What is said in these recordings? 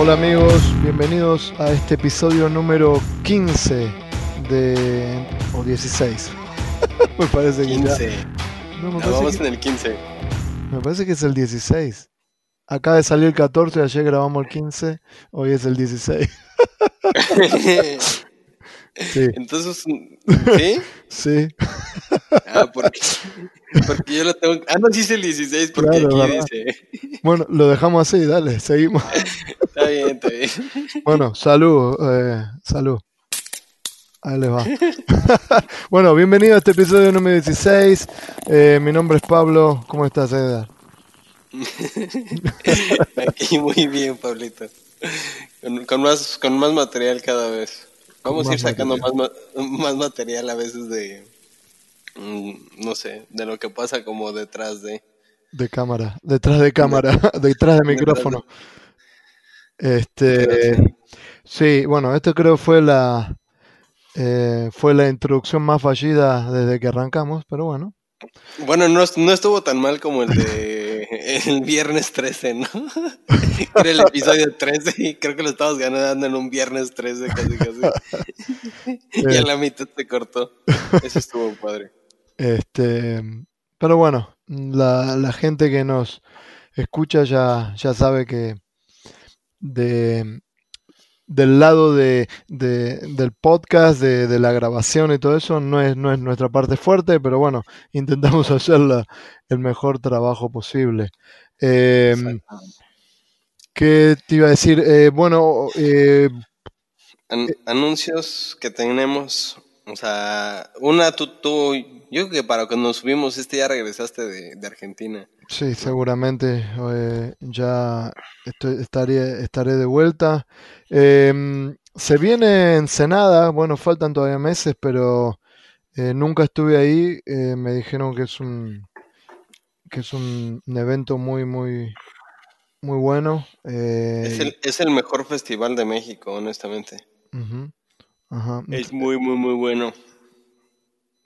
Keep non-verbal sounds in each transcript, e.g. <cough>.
Hola amigos, bienvenidos a este episodio número 15 de... o 16. <laughs> me parece que ya- 15. No, me vamos que- en el 15. Me parece que es el 16. Acaba de salir el 14, ayer grabamos el 15, hoy es el 16. <laughs> <laughs> Sí, Entonces, ¿sí? sí. Ah, porque, porque yo lo tengo. Ah, no, sí es el 16, porque Claro, aquí ¿verdad? dice. Bueno, lo dejamos así, dale, seguimos. Está bien, está bien. Bueno, salud, eh, salud. Ahí les va. <laughs> bueno, bienvenido a este episodio número 16. Eh, mi nombre es Pablo. ¿Cómo estás, Edgar? <laughs> Aquí muy bien, Pablito. Con, con más, con más material cada vez. Vamos a ir sacando más, más material a veces de. Mm, No sé, de lo que pasa como detrás de. De cámara, detrás de cámara, <laughs> <laughs> detrás de micrófono. Este, sí, bueno, esto creo fue la eh, fue la introducción más fallida desde que arrancamos, pero bueno. Bueno, no, no estuvo tan mal como el de <laughs> <laughs> el viernes 13, ¿no? <laughs> Era el episodio 13 y creo que lo estábamos ganando en un viernes 13 casi casi. <laughs> y a la mitad se cortó. Eso estuvo padre. Este, pero bueno, la, la gente que nos escucha ya, ya sabe que de, del lado de, de- del podcast, de, de la grabación y todo eso, no es, no es nuestra parte fuerte, pero bueno, intentamos <laughs> hacer la- el mejor trabajo posible. Eh, ¿qué te iba a decir? Eh, bueno, eh, An- anuncios que tenemos, o sea, una tú, tú, yo creo que para cuando subimos este ya regresaste de, de Argentina. Sí, seguramente eh, ya estoy- estaré, estaré de vuelta. Em, se viene Ensenada, bueno, faltan todavía meses, pero eh, nunca estuve ahí. eh, me dijeron que es un que es un, un evento muy, muy, muy bueno. Es el, es el mejor festival de México, honestamente. ajá. Es muy, muy, muy bueno.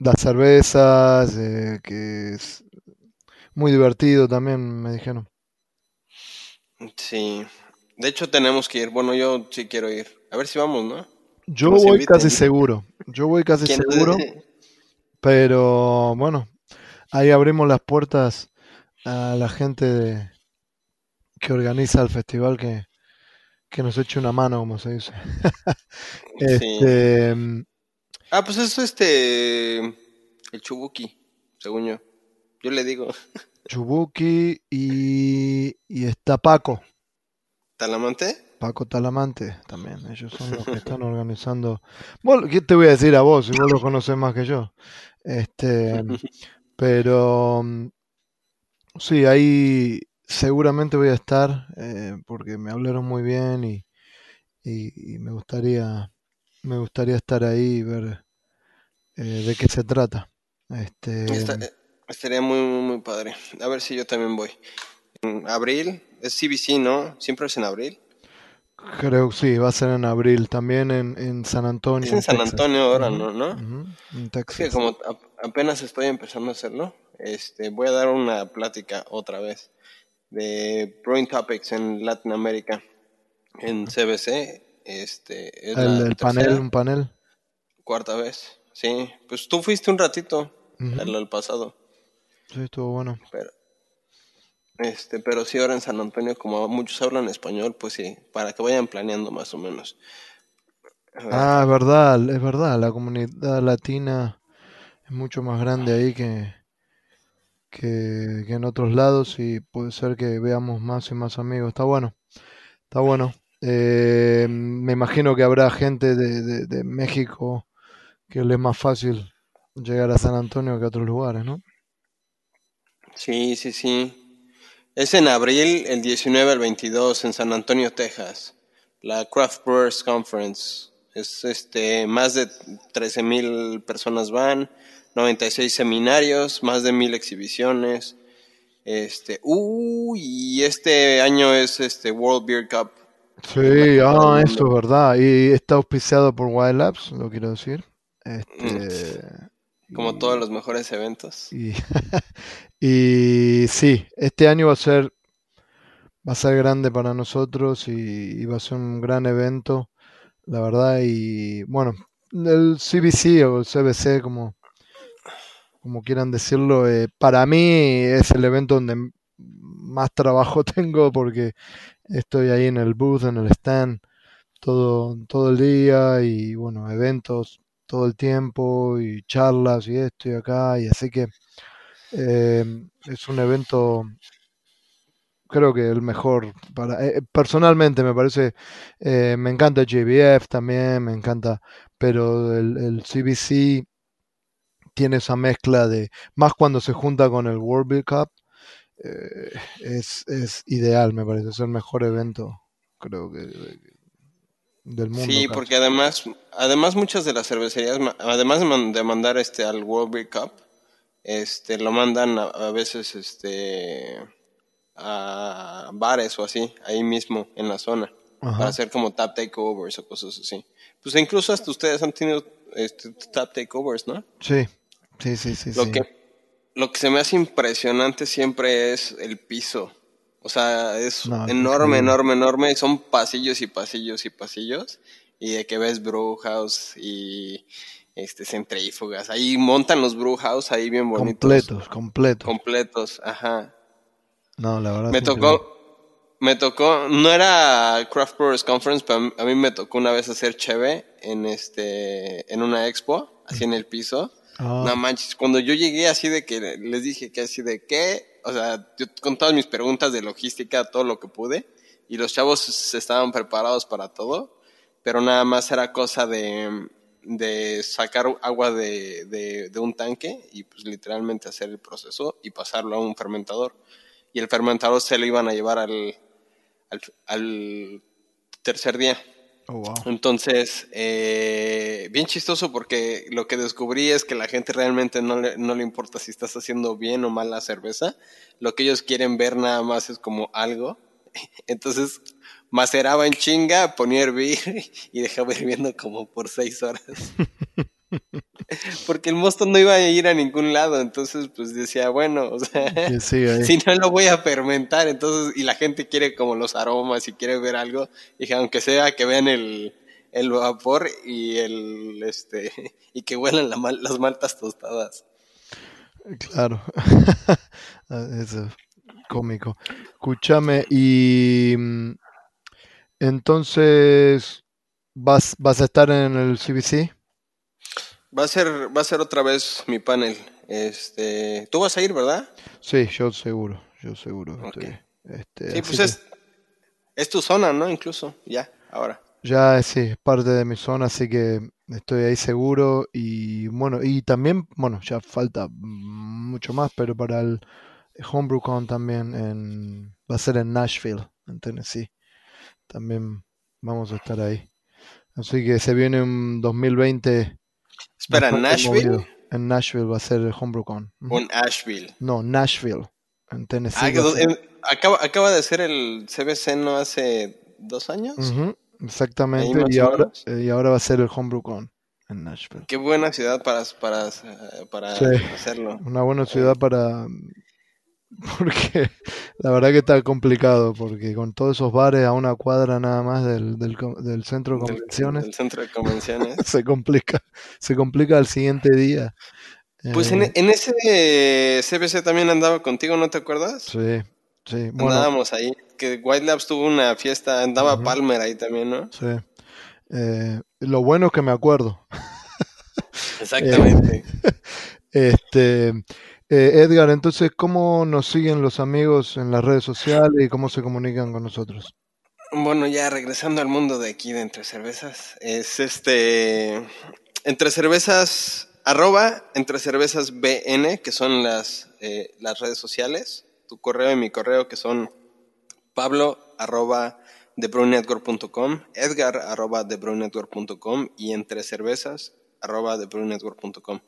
Las cervezas, eh, que es muy divertido también, me dijeron. Sí. De hecho, tenemos que ir. Bueno, yo sí quiero ir. A ver si vamos, ¿no? Yo nos voy inviten. casi seguro. Yo voy casi ¿Quién- seguro. Pero bueno, ahí abrimos las puertas a la gente de- que organiza el festival que, que nos eche una mano, como se dice. <laughs> Sí. Ah, pues eso este. El Chubuki, según yo. Yo le digo. <laughs> Chubuki y, y está Paco, ¿Talamante? Paco Talamante también. Ellos son los que están organizando. Vos, ¿qué te voy a decir a vos si vos lo conocés más que yo? Este, pero sí, ahí seguramente voy a estar eh, porque me hablaron muy bien y, y- y me gustaría me gustaría estar ahí y ver eh, de qué se trata. Este, Está- eh, estaría muy, muy, muy padre. A ver si yo también voy. En abril, es CBC, ¿no? Siempre es en abril. creo que sí, va a ser en abril, también en, en San Antonio. Es en San Texas. Antonio ahora, Ujú, ¿no? ¿no? ujú, en Es que Texas. como apenas estoy empezando a hacerlo, este, voy a dar una plática otra vez de Growing Topics en Latinoamérica en CBC. Este, es El, el panel, tercera, un panel. cuarta vez. Sí, pues tú fuiste un ratito Ujú. al, al pasado, Sí, estuvo bueno. pero este, pero sí ahora en San Antonio como muchos hablan español, pues sí, para que vayan planeando más o menos. Ver, Ah, es verdad, es verdad, la comunidad latina es mucho más grande ahí que, que, que en otros lados y puede ser que veamos más y más amigos. Está bueno, está bueno. Eh, me imagino que habrá gente de, de- de México que le es más fácil llegar a San Antonio que a otros lugares, ¿no? Sí, sí, sí. Es en abril, el 19 al 22, en San Antonio, Texas. La Craft Brewers Conference. Es este, más de 13 mil personas van, 96 seminarios, más de mil exhibiciones. Este, uy, y este año es este World Beer Cup. Sí, ah, eso es verdad. Y está auspiciado por Wild Labs, lo quiero decir. Este, <laughs> Como todos los mejores eventos. Y, <laughs> y sí, este año va a ser va a ser grande para nosotros y, y va a ser un gran evento, la verdad. Y bueno, el CBC o el CBC, como, como quieran decirlo, eh, para mí es el evento donde más trabajo <laughs> tengo porque estoy ahí en el booth, en el stand, todo, todo el día y bueno, eventos todo el tiempo y charlas y esto y acá. Y así que eh, es un evento creo que el mejor para eh, personalmente me parece eh, me encanta JBF también me encanta pero el, el CBC tiene esa mezcla de más cuando se junta con el World Cup eh, es, es ideal me parece es el mejor evento creo que del mundo Sí, porque además, además muchas de las cervecerías, además de, man- de mandar este al World Beer Cup, este lo mandan a, a veces este a bares o así, ahí mismo en la zona, Ajá. para hacer como tap takeovers o cosas así. Pues incluso hasta ustedes han tenido este, tap takeovers, ¿no? sí sí sí sí Lo sí. que, lo que se me hace impresionante siempre es el piso. O sea, es No, es enorme, enorme, enorme. y Son pasillos y pasillos y pasillos. Y de que ves brew house y este centrífugas. Ahí montan los brew house ahí bien bonitos. completos completos Completos, ajá. no la verdad Me increíble. tocó, me tocó, no era Craft Brewers Conference, pero a mí me tocó una vez hacer cheve en este, en una expo, así en el piso. Ah. No manches, cuando yo llegué así de que les dije que así de qué, o sea, yo con todas mis preguntas de logística, todo lo que pude, y los chavos estaban preparados para todo, pero nada más era cosa de, sacar agua de, un tanque y pues literalmente hacer el proceso y pasarlo a un fermentador. Y el fermentador se lo iban a llevar al, al tercer día. Oh, wow. Entonces, eh, bien chistoso porque lo que descubrí es que la gente realmente no le, no le importa si estás haciendo bien o mal la cerveza. Lo que ellos quieren ver nada más es como algo. <laughs> Entonces, maceraba en chinga, ponía a hervir <laughs> y dejaba hirviendo como por seis horas. <laughs> Porque el mosto no iba a ir a ningún lado, entonces pues decía, bueno, o sea, <laughs> si no lo voy a fermentar, entonces, y la gente quiere como los aromas y quiere ver algo, dije, aunque sea que vean el, el vapor y el, este, <laughs> y que huelan la las maltas tostadas. Claro. <laughs> Ah, Eso es cómico. Escúchame, y mm, entonces vas, vas a estar en el CBC. Va a ser, va a ser otra vez mi panel. Este, tú vas a ir, ¿verdad? Sí, yo seguro, yo seguro. Ok. estoy, este, Sí, pues que es, es tu zona, ¿no? Incluso, ya, ahora. ya sí, es parte de mi zona, así que estoy ahí seguro. Y bueno, y también, bueno, ya falta mucho más, pero para el HomebrewCon también en, va a ser en Nashville, en Tennessee. También vamos a estar ahí. Así que se viene un 2020 Espera, bastante ¿Nashville movido. En Nashville va a ser el HomebrewCon. O en Asheville? No, Nashville, en Tennessee. Ah, en- acaba, acaba de ser el CBC, ¿no? Hace dos años. Exactamente. Y ahora, eh, y ahora va a ser el HomebrewCon en Nashville. Qué buena ciudad para, para, para Sí. hacerlo. Una buena ciudad para... <laughs> Porque la verdad que está complicado, porque con todos esos bares a una cuadra nada más del, del, centro de convenciones, del centro de convenciones. <laughs> se complica, se complica al siguiente día. Pues en, Eh, en ese CBC también andaba contigo, ¿no te acuerdas? sí, sí. Bueno, Andábamos ahí. Que White Labs tuvo una fiesta, andaba. Palmer ahí también, ¿no? sí. Eh, lo bueno es que me acuerdo. Exactamente. <laughs> Este, eh, Edgar, entonces, ¿cómo nos siguen los amigos en las redes sociales y cómo se comunican con nosotros? Bueno, ya regresando al mundo de aquí de Entre Cervezas, es este, Entre Cervezas, arroba Entre Cervezas BN, que son las, eh, las redes sociales, tu correo y mi correo, que son Pablo, arroba thebrewnnetwork.com, Edgar, arroba thebrewnnetwork.com y Entre Cervezas, arroba thebrewnnetwork.com.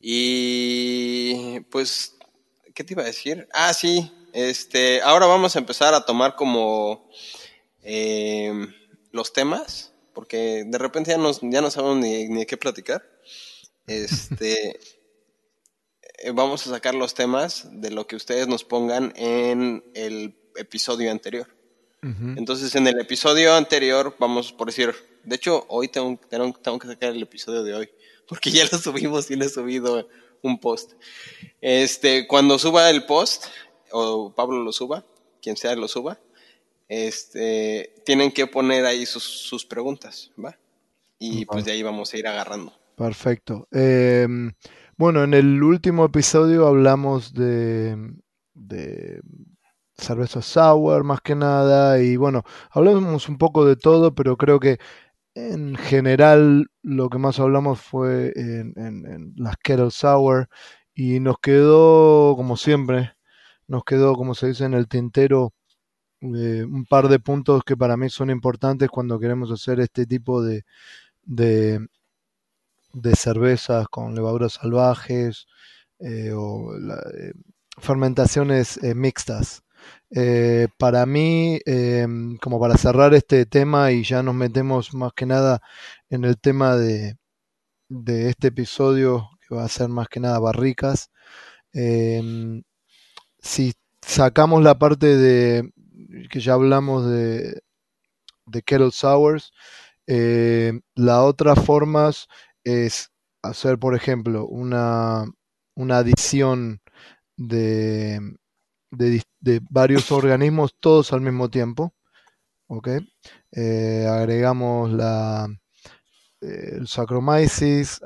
Y pues, ¿qué te iba a decir? Ah, sí, este, ahora vamos a empezar a tomar como eh, los temas, porque de repente ya, nos, ya no sabemos ni, ni de qué platicar. <laughs> Este, eh, vamos a sacar los temas de lo que ustedes nos pongan en el, episodio anterior. Entonces, en el episodio anterior, vamos por decir, de hecho, hoy tengo, tengo, tengo que sacar el episodio de hoy, porque ya lo subimos y le he subido un post. Este, cuando suba el post, o Pablo lo suba, quien sea lo suba, este, tienen que poner ahí sus, sus preguntas, ¿va? Y pues de ahí vamos a ir agarrando. Perfecto. Em, bueno, en el último episodio hablamos de, de cerveza sour más que nada y bueno, hablamos un poco de todo, pero creo que en general lo que más hablamos fue en, las kettle sour y nos quedó, como siempre, nos quedó, como se dice en el tintero, eh, un par de puntos que para mí son importantes cuando queremos hacer este tipo de, de, cervezas con levaduras salvajes eh, o eh, fermentaciones mixtas. Eh, para mí, em, como para cerrar este tema y ya nos metemos más que nada en el tema de, de este episodio, que va a ser más que nada barricas, em, si sacamos la parte de que ya hablamos de, de kettle sours, eh, la otra formas es hacer, por ejemplo, una adición de, de de varios organismos todos al mismo tiempo. ¿ok? Eh, agregamos la, eh, el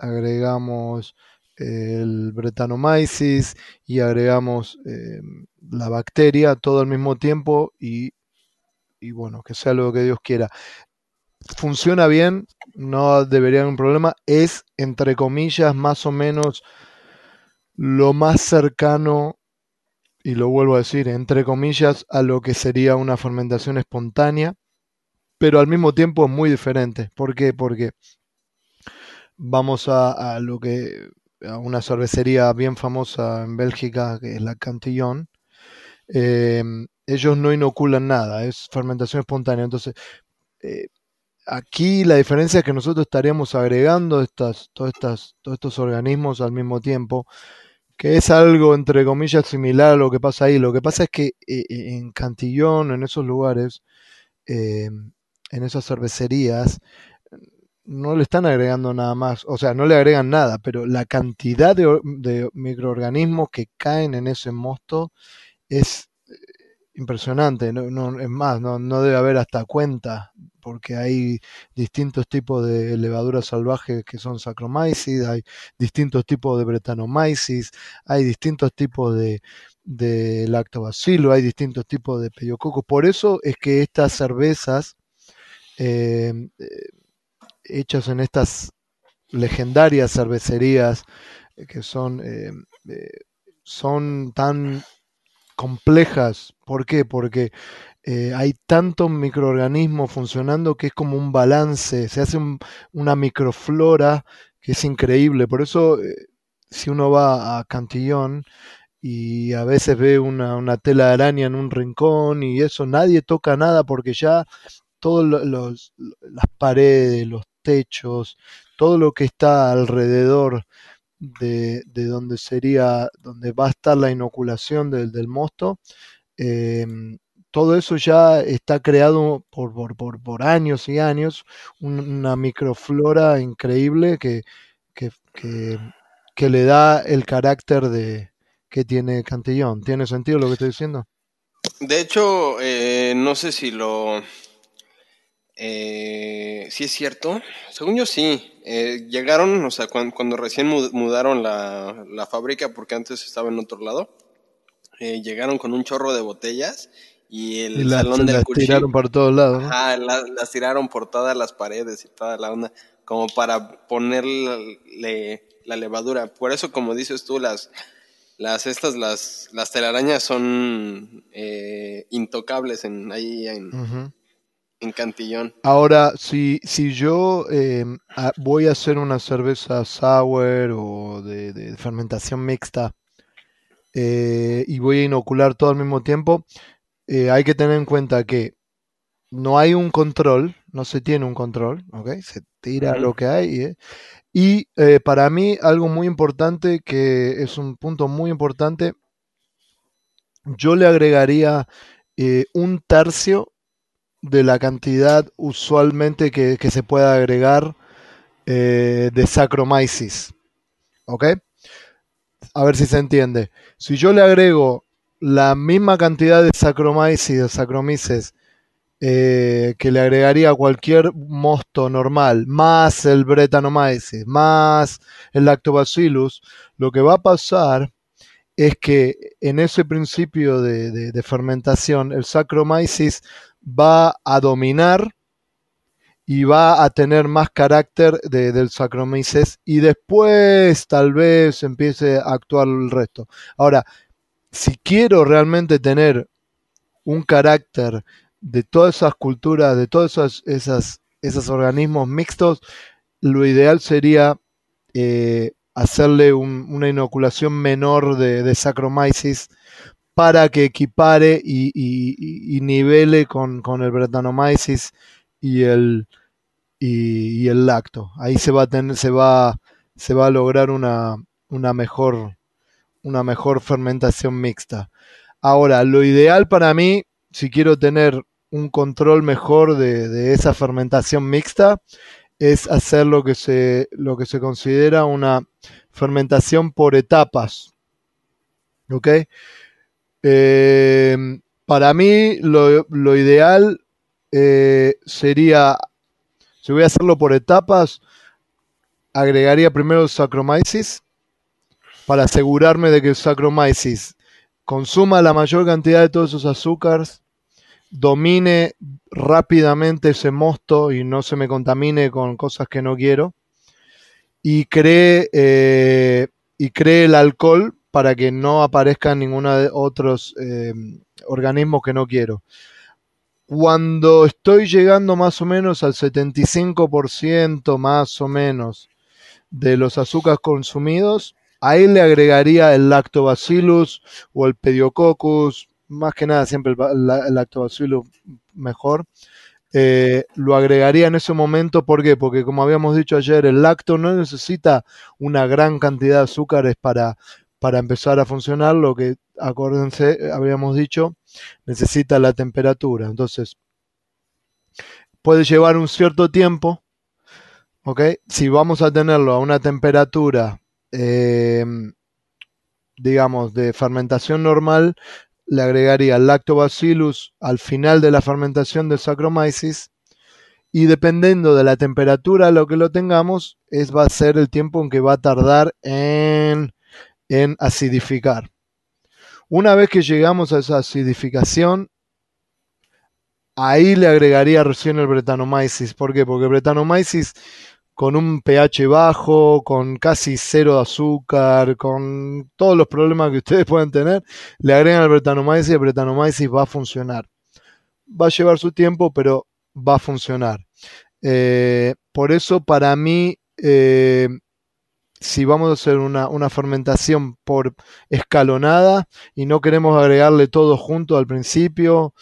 agregamos el Brettanomyces y agregamos eh, la bacteria todo al mismo tiempo y, y bueno, que sea lo que Dios quiera. Funciona bien, no debería haber un problema, es entre comillas más o menos lo más cercano, y lo vuelvo a decir, entre comillas, a lo que sería una fermentación espontánea, pero al mismo tiempo es muy diferente. ¿Por qué? Porque vamos a, lo que a una cervecería bien famosa en Bélgica, que es la Cantillon. eh, ellos no inoculan nada, es fermentación espontánea. Entonces, eh, aquí la diferencia es que nosotros estaríamos agregando estas, todas estas, todos estos organismos al mismo tiempo, que es algo entre comillas similar a lo que pasa ahí. Lo que pasa es que eh, en Cantillon, en esos lugares, eh, en esas cervecerías, no le están agregando nada más, o sea, no le agregan nada, pero la cantidad de, de microorganismos que caen en ese mosto es eh, impresionante. No, no- es más, no, no debe haber hasta cuenta, porque hay distintos tipos de levaduras salvajes que son Saccharomyces, hay distintos tipos de Brettanomyces, hay distintos tipos de, de lactobacillus, hay distintos tipos de pediococcus. Por eso es que estas cervezas eh, eh, hechas en estas legendarias cervecerías eh, que son, eh, eh, son tan complejas. ¿Por qué? Porque eh, hay tantos microorganismos funcionando que es como un balance, se hace un- una microflora que es increíble. Por eso, eh, si uno va a Cantillón y a veces ve una, una tela de araña en un rincón y eso, nadie toca nada porque ya todas las paredes, los techos, todo lo que está alrededor de, de donde sería, donde va a estar la inoculación del, del mosto, eh, todo eso ya está creado por, por, por, por años y años, un- una microflora increíble que, que, que- que le da el carácter de que tiene Cantillón. ¿Tiene sentido lo que estoy diciendo? De hecho, eh, no sé si lo... Eh, sí es cierto. Según yo sí. Eh, llegaron, o sea, cuan- cuando, recién mu- mudaron la, la fábrica, porque antes estaba en otro lado, eh, llegaron con un chorro de botellas y el Y las, salón del las cuchillo, tiraron por todos lados, ¿no? ajá, la- las tiraron por todas las paredes y toda la onda, como para ponerle la levadura. Por eso, como dices tú, las, las estas, las, las telarañas son eh, intocables en, ahí en. En Cantillón. Ahora, si, si yo eh, a- voy a hacer una cerveza sour o de, de fermentación mixta eh, y voy a inocular todo al mismo tiempo, eh, hay que tener en cuenta que no hay un control, no se tiene un control, ¿ok? Se tira lo que hay. ¿eh? Y para mí algo muy importante, que es un punto muy importante, yo le agregaría un tercio de la cantidad usualmente que, que se puede agregar eh, de Saccharomyces. ¿Ok? A ver si se entiende. Si yo le agrego la misma cantidad de Saccharomyces, de Saccharomyces eh, que le agregaría cualquier mosto normal, más el Brettanomyces, más el Lactobacillus, lo que va a pasar es que en ese principio de, de- de fermentación, el Saccharomyces va a dominar y va a tener más carácter de- del y después tal vez empiece a actuar el resto. Ahora, si quiero realmente tener un carácter de todas esas culturas, de todos esos, esos organismos mixtos, lo ideal sería eh, hacerle un- una inoculación menor de, de para que equipare y, nivele con, el Brettanomyces y el, y el lacto. Ahí se va a tener, se va, se va a lograr una, una mejor, una mejor fermentación mixta. Ahora, lo ideal para mí, si quiero tener un control mejor de, de esa fermentación mixta, es hacer lo que se, lo que se considera una fermentación por etapas. ¿Ok? Eh, para mí, lo, lo ideal eh, sería, si voy a hacerlo por etapas, agregaría primero el para asegurarme de que el consuma la mayor cantidad de todos esos azúcares, domine rápidamente ese mosto y no se me contamine con cosas que no quiero, y cree, eh, y cree el alcohol para que no aparezcan ninguno de otros eh, organismos que no quiero. Cuando estoy llegando más o menos al 75% más o menos de los azúcares consumidos, ahí le agregaría el lactobacillus o el pediococcus, más que nada siempre el lactobacillus mejor. Eh, lo agregaría en ese momento, ¿por qué? Porque como habíamos dicho ayer, el lacto no necesita una gran cantidad de azúcares para, para empezar a funcionar, lo que, acuérdense, habíamos dicho, necesita la temperatura. Entonces, puede llevar un cierto tiempo, ¿ok? Si vamos a tenerlo a una temperatura, eh, digamos, de fermentación normal, le agregaría lactobacillus al final de la fermentación del Saccharomyces y dependiendo de la temperatura a lo que lo tengamos, es va a ser el tiempo en que va a tardar en, en acidificar. Una vez que llegamos a esa acidificación, ahí le agregaría recién el Brettanomyces. ¿Por qué? Porque el Brettanomyces con un pH bajo, con casi cero de azúcar, con todos los problemas que ustedes <laughs> pueden tener, le agregan el Brettanomyces y el Brettanomyces va a funcionar. Va a llevar su tiempo, pero va a funcionar. Eh, por eso, para mí, eh, si vamos a hacer una, fermentación por escalonada y no queremos agregarle todo junto al principio,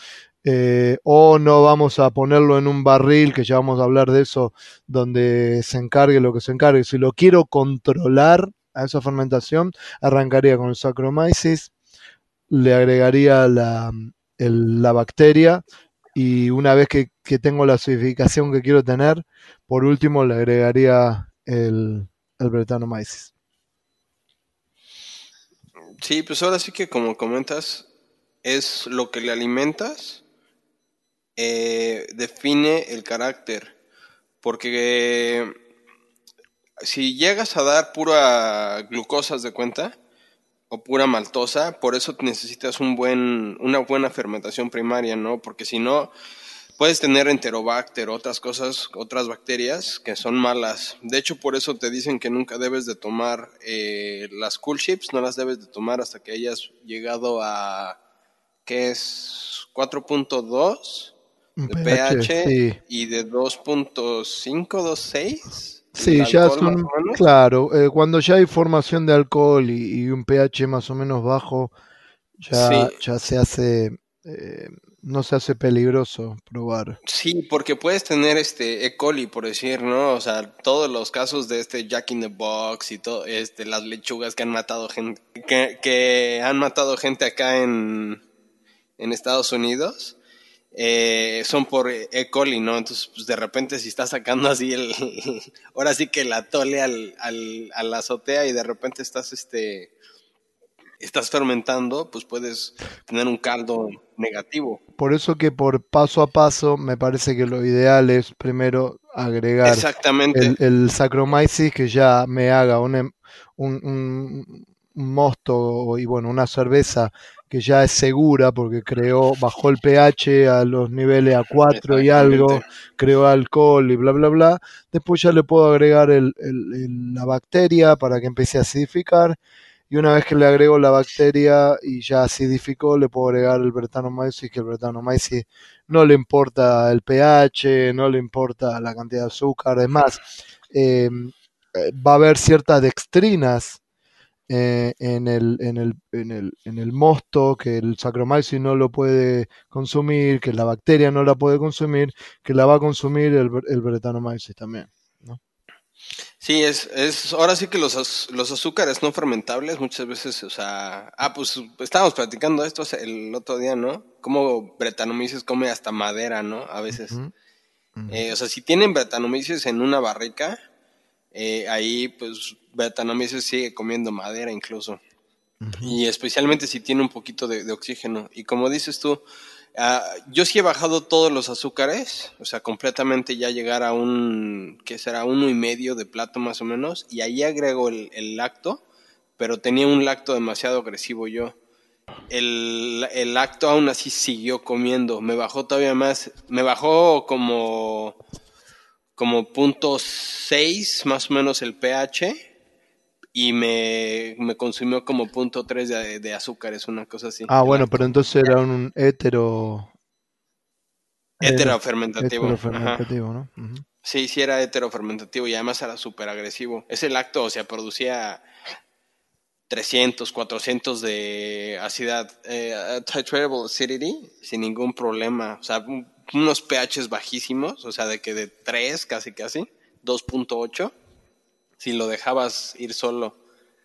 eh, o no vamos a ponerlo en un barril, que ya vamos a hablar de eso, donde se encargue lo que se encargue. Si lo quiero controlar a esa fermentación, arrancaría con el Saccharomyces, le agregaría la bacteria y una vez que, que tengo la acidificación que quiero tener, por último le agregaría el, el Brettanomyces. Sí, pues ahora sí que como comentas, es lo que le alimentas, eh, define el carácter. Porque eh, si llegas a dar pura glucosa haz de cuenta, o pura maltosa, por eso necesitas un buen, una buena fermentación primaria, ¿no? Porque si no, puedes tener enterobacter, otras cosas, otras bacterias que son malas. De hecho, por eso te dicen que nunca debes de tomar eh, las cool chips, no las debes de tomar hasta que hayas llegado a, ¿qué es? 4.2 Un de pH, pH sí. y de 2.5, 2.6. Sí, ya son, claro, eh, cuando ya hay formación de alcohol y, y un pH más o menos bajo, ya, Sí. ya se hace, eh, no se hace peligroso probar. Sí, porque puedes tener este E. coli, por decir, ¿no? O sea, todos los casos de este Jack in the Box y todo, este, las lechugas que han matado gente, que, han matado gente acá en, en Estados Unidos eh, son por E. coli, ¿no? Entonces, pues de repente si estás sacando así el, <laughs> ahora sí que la tole al, al, a la azotea y de repente estás, este, estás fermentando, pues puedes tener un caldo negativo. Por eso que por paso a paso me parece que lo ideal es primero agregar Exactamente. el, el Saccharomyces que ya me haga un, em, un, un, un mosto y bueno, una cerveza que ya es segura porque creó, bajó el pH a los niveles a 4 y algo, creó alcohol y bla, bla, bla. Después ya le puedo agregar el, el, la bacteria para que empiece a acidificar. Y una vez que le agrego la bacteria y ya acidificó, le puedo agregar el Brettanomyces, que el Brettanomyces no le importa el pH, no le importa la cantidad de azúcar. Además, eh, va a haber ciertas dextrinas eh, en, el, en, el, en, el, en el mosto, que el Saccharomyces no lo puede consumir, que la bacteria no la puede consumir, que la va a consumir el, el Brettanomyces también. Sí, es, es, ahora sí que los, los azúcares no fermentables muchas veces, o sea, ah, pues estábamos platicando esto el otro día, ¿no? Como Brettanomyces come hasta madera, ¿no? A veces. Uh -huh. Uh -huh. Eh, o sea, si tienen Brettanomyces en una barrica, eh, ahí pues Brettanomyces sigue comiendo madera incluso. Uh -huh. Y especialmente si tiene un poquito de, de oxígeno. Y como dices tú, uh, yo sí he bajado todos los azúcares, o sea, completamente ya llegar a un, ¿qué será? Uno y medio de plato más o menos. Y ahí agrego el, el lacto, pero tenía un lacto demasiado agresivo yo. El, el lacto aún así siguió comiendo, me bajó todavía más, me bajó como como punto 6 más o menos el pH y me, me consumió como punto 3 de, de azúcares, una cosa así. Ah, bueno, pero entonces era un hetero... Heterofermentativo. Heterofermentativo, ¿no? Uh -huh. Sí, sí era heterofermentativo y además era súper agresivo. Ese lacto, o sea, producía 300, 400 de acidad, eh, titratable acidity, sin ningún problema. O sea, unos pHs bajísimos, o sea, de que de 3 casi casi, 2.8, si lo dejabas ir solo.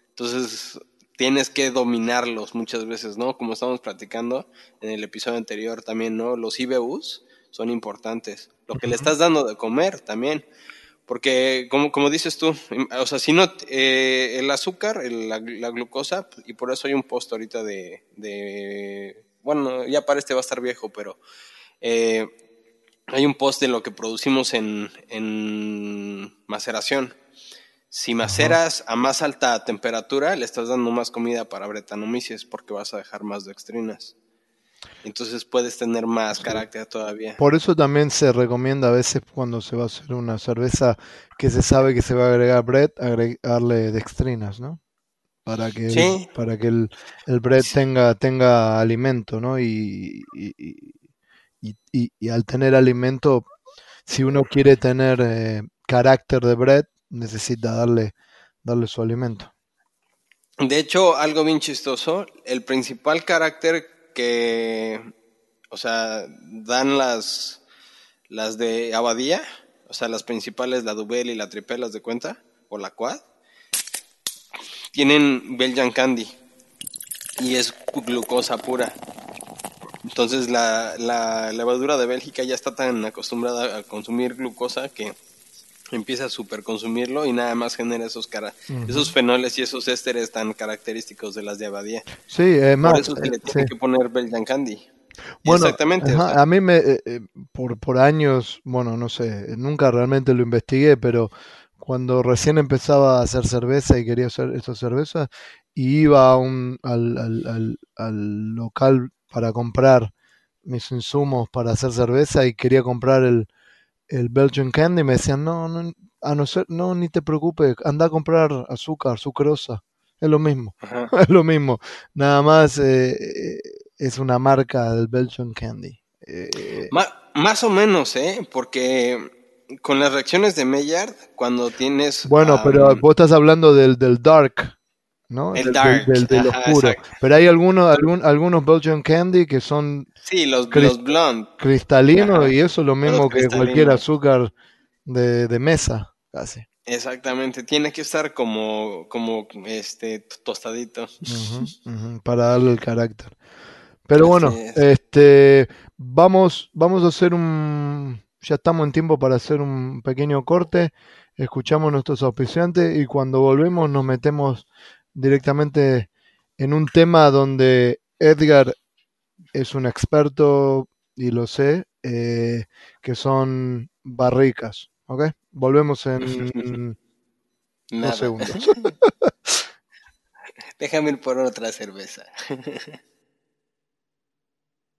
Entonces, tienes que dominarlos muchas veces, ¿no? Como estamos platicando en el episodio anterior también, ¿no? Los IBUs son importantes. Lo que uh -huh. le estás dando de comer también. Porque, como, como dices tú, o sea, si no, eh, el azúcar, el, la, la, glucosa, y por eso hay un post ahorita de, de, bueno, ya para este va a estar viejo, pero eh, hay un post de lo que producimos en, en maceración. Si maceras Ajá. a más alta temperatura, le estás dando más comida para bretanomices porque vas a dejar más dextrinas. Entonces puedes tener más carácter todavía. Por eso también se recomienda a veces cuando se va a hacer una cerveza que se sabe que se va a agregar bread, agregarle dextrinas, ¿no? Para que, sí. para que el, el bread sí. tenga, tenga alimento, ¿no? Y, y, y, y, al tener alimento, si uno quiere tener eh, carácter de bread, necesita darle, darle su alimento. De hecho, algo bien chistoso, el principal carácter que, o sea, dan las, las de Abadía, o sea, las principales, la Dubel y la Tripel, las de cuenta, o la Quad, tienen Belgian Candy y es glucosa pura. Entonces la, la levadura de Bélgica ya está tan acostumbrada a consumir glucosa que empieza a superconsumirlo y nada más genera esos cara uh -huh. esos fenoles y esos ésteres tan característicos de las de abadía. Sí, eh, por eso se le tiene sí. que poner Belgian Candy. Bueno, Exactamente. Ajá, o sea. A mí me, eh, eh, por, por años, bueno, no sé, nunca realmente lo investigué, pero cuando recién empezaba a hacer cerveza y quería hacer esta cerveza, y iba a un, al, al, al, al local para comprar mis insumos para hacer cerveza y quería comprar el, el Belgian Candy, me decían, no, no, a no ser, no, ni te preocupes, anda a comprar azúcar, sucrosa, es lo mismo, Ajá. <laughs> es lo mismo, nada más eh, es una marca del Belgian Candy. Eh, más, más, o menos, ¿eh? Porque con las reacciones de Maillard, cuando tienes... Bueno, um, pero vos estás hablando del, del Dark, ¿no? El del, dark, del, del, del ajá, oscuro. exacto. Pero hay algunos, algún, algunos Belgian Candy que son Sí, los, los blonde. cristalinos y eso es lo mismo que cualquier azúcar de, de mesa, casi. Exactamente, tiene que estar como, como este tostadito. Uh -huh, uh -huh, para darle el carácter. Pero bueno, este vamos, vamos a hacer un ya estamos en tiempo para hacer un pequeño corte. Escuchamos nuestros auspiciantes y cuando volvemos nos metemos directamente en un tema donde Edgar es un experto y lo sé, eh, que son barricas. ¿Ok? Volvemos en <laughs> dos segundos. <laughs> Déjame ir por otra cerveza. <laughs>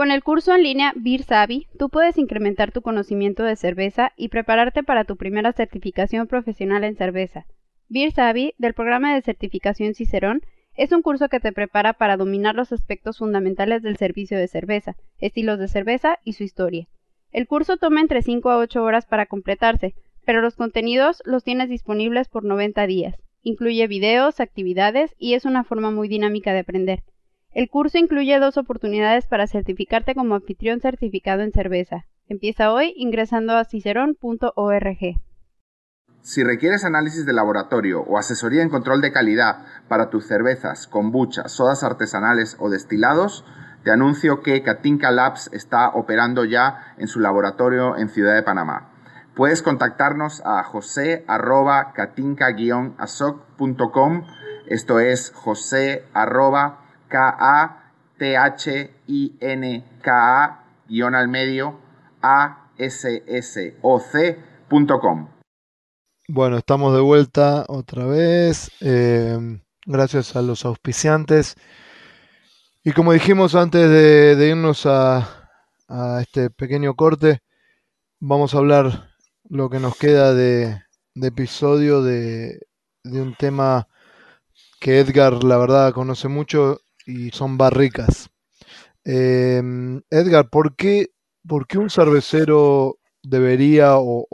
Con el curso en línea Beer Savvy, tú puedes incrementar tu conocimiento de cerveza y prepararte para tu primera certificación profesional en cerveza. Beer Savvy, del programa de certificación Cicerón, es un curso que te prepara para dominar los aspectos fundamentales del servicio de cerveza, estilos de cerveza y su historia. El curso toma entre 5 a 8 horas para completarse, pero los contenidos los tienes disponibles por 90 días. Incluye videos, actividades y es una forma muy dinámica de aprender. El curso incluye dos oportunidades para certificarte como anfitrión certificado en cerveza. Empieza hoy ingresando a cicerón.org. Si requieres análisis de laboratorio o asesoría en control de calidad para tus cervezas, kombucha, sodas artesanales o destilados, te anuncio que Katinka Labs está operando ya en su laboratorio en Ciudad de Panamá. Puedes contactarnos a josé-katinka-asoc.com, esto es josé K-A-T-H-I-N-K-A guion al medio A-S-S-O-C.com. Bueno, estamos de vuelta otra vez. Eh, gracias a los auspiciantes. Y como dijimos antes de, irnos a, este pequeño corte, vamos a hablar lo que nos queda de, episodio de, de un tema que Edgar, la verdad, conoce mucho y son barricas. Em, Edgar, ¿por qué, ¿por qué, un cervecero debería o,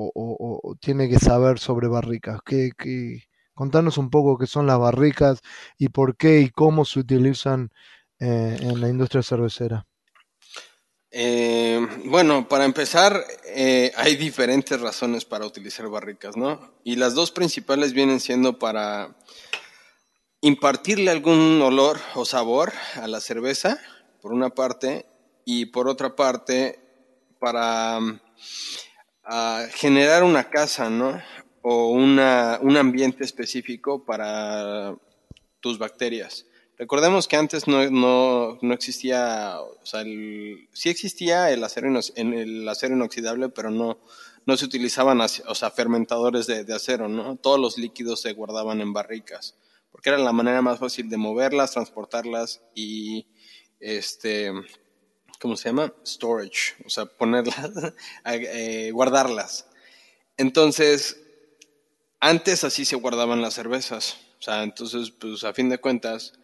tiene que saber sobre barricas? ¿Qué, Contanos un poco qué son las barricas y por qué y cómo se utilizan eh, en la industria cervecera. Eh, bueno, para empezar, eh, hay diferentes razones para utilizar barricas, ¿no? Y las dos principales vienen siendo para impartirle algún olor o sabor a la cerveza, por una parte, y por otra parte, para mm, generar una casa, ¿no? O una, un ambiente específico para tus bacterias. Recordemos que antes no, no, no existía, o sea, el, sí existía el acero, el acero inoxidable, pero no, no se utilizaban, o sea, fermentadores de, de acero, ¿no? Todos los líquidos se guardaban en barricas porque era la manera más fácil de moverlas, transportarlas y, este, ¿cómo se llama? Storage, o sea, ponerlas, <laughs> eh, guardarlas. Entonces, antes así se guardaban las cervezas, o sea, entonces, pues a fin de cuentas,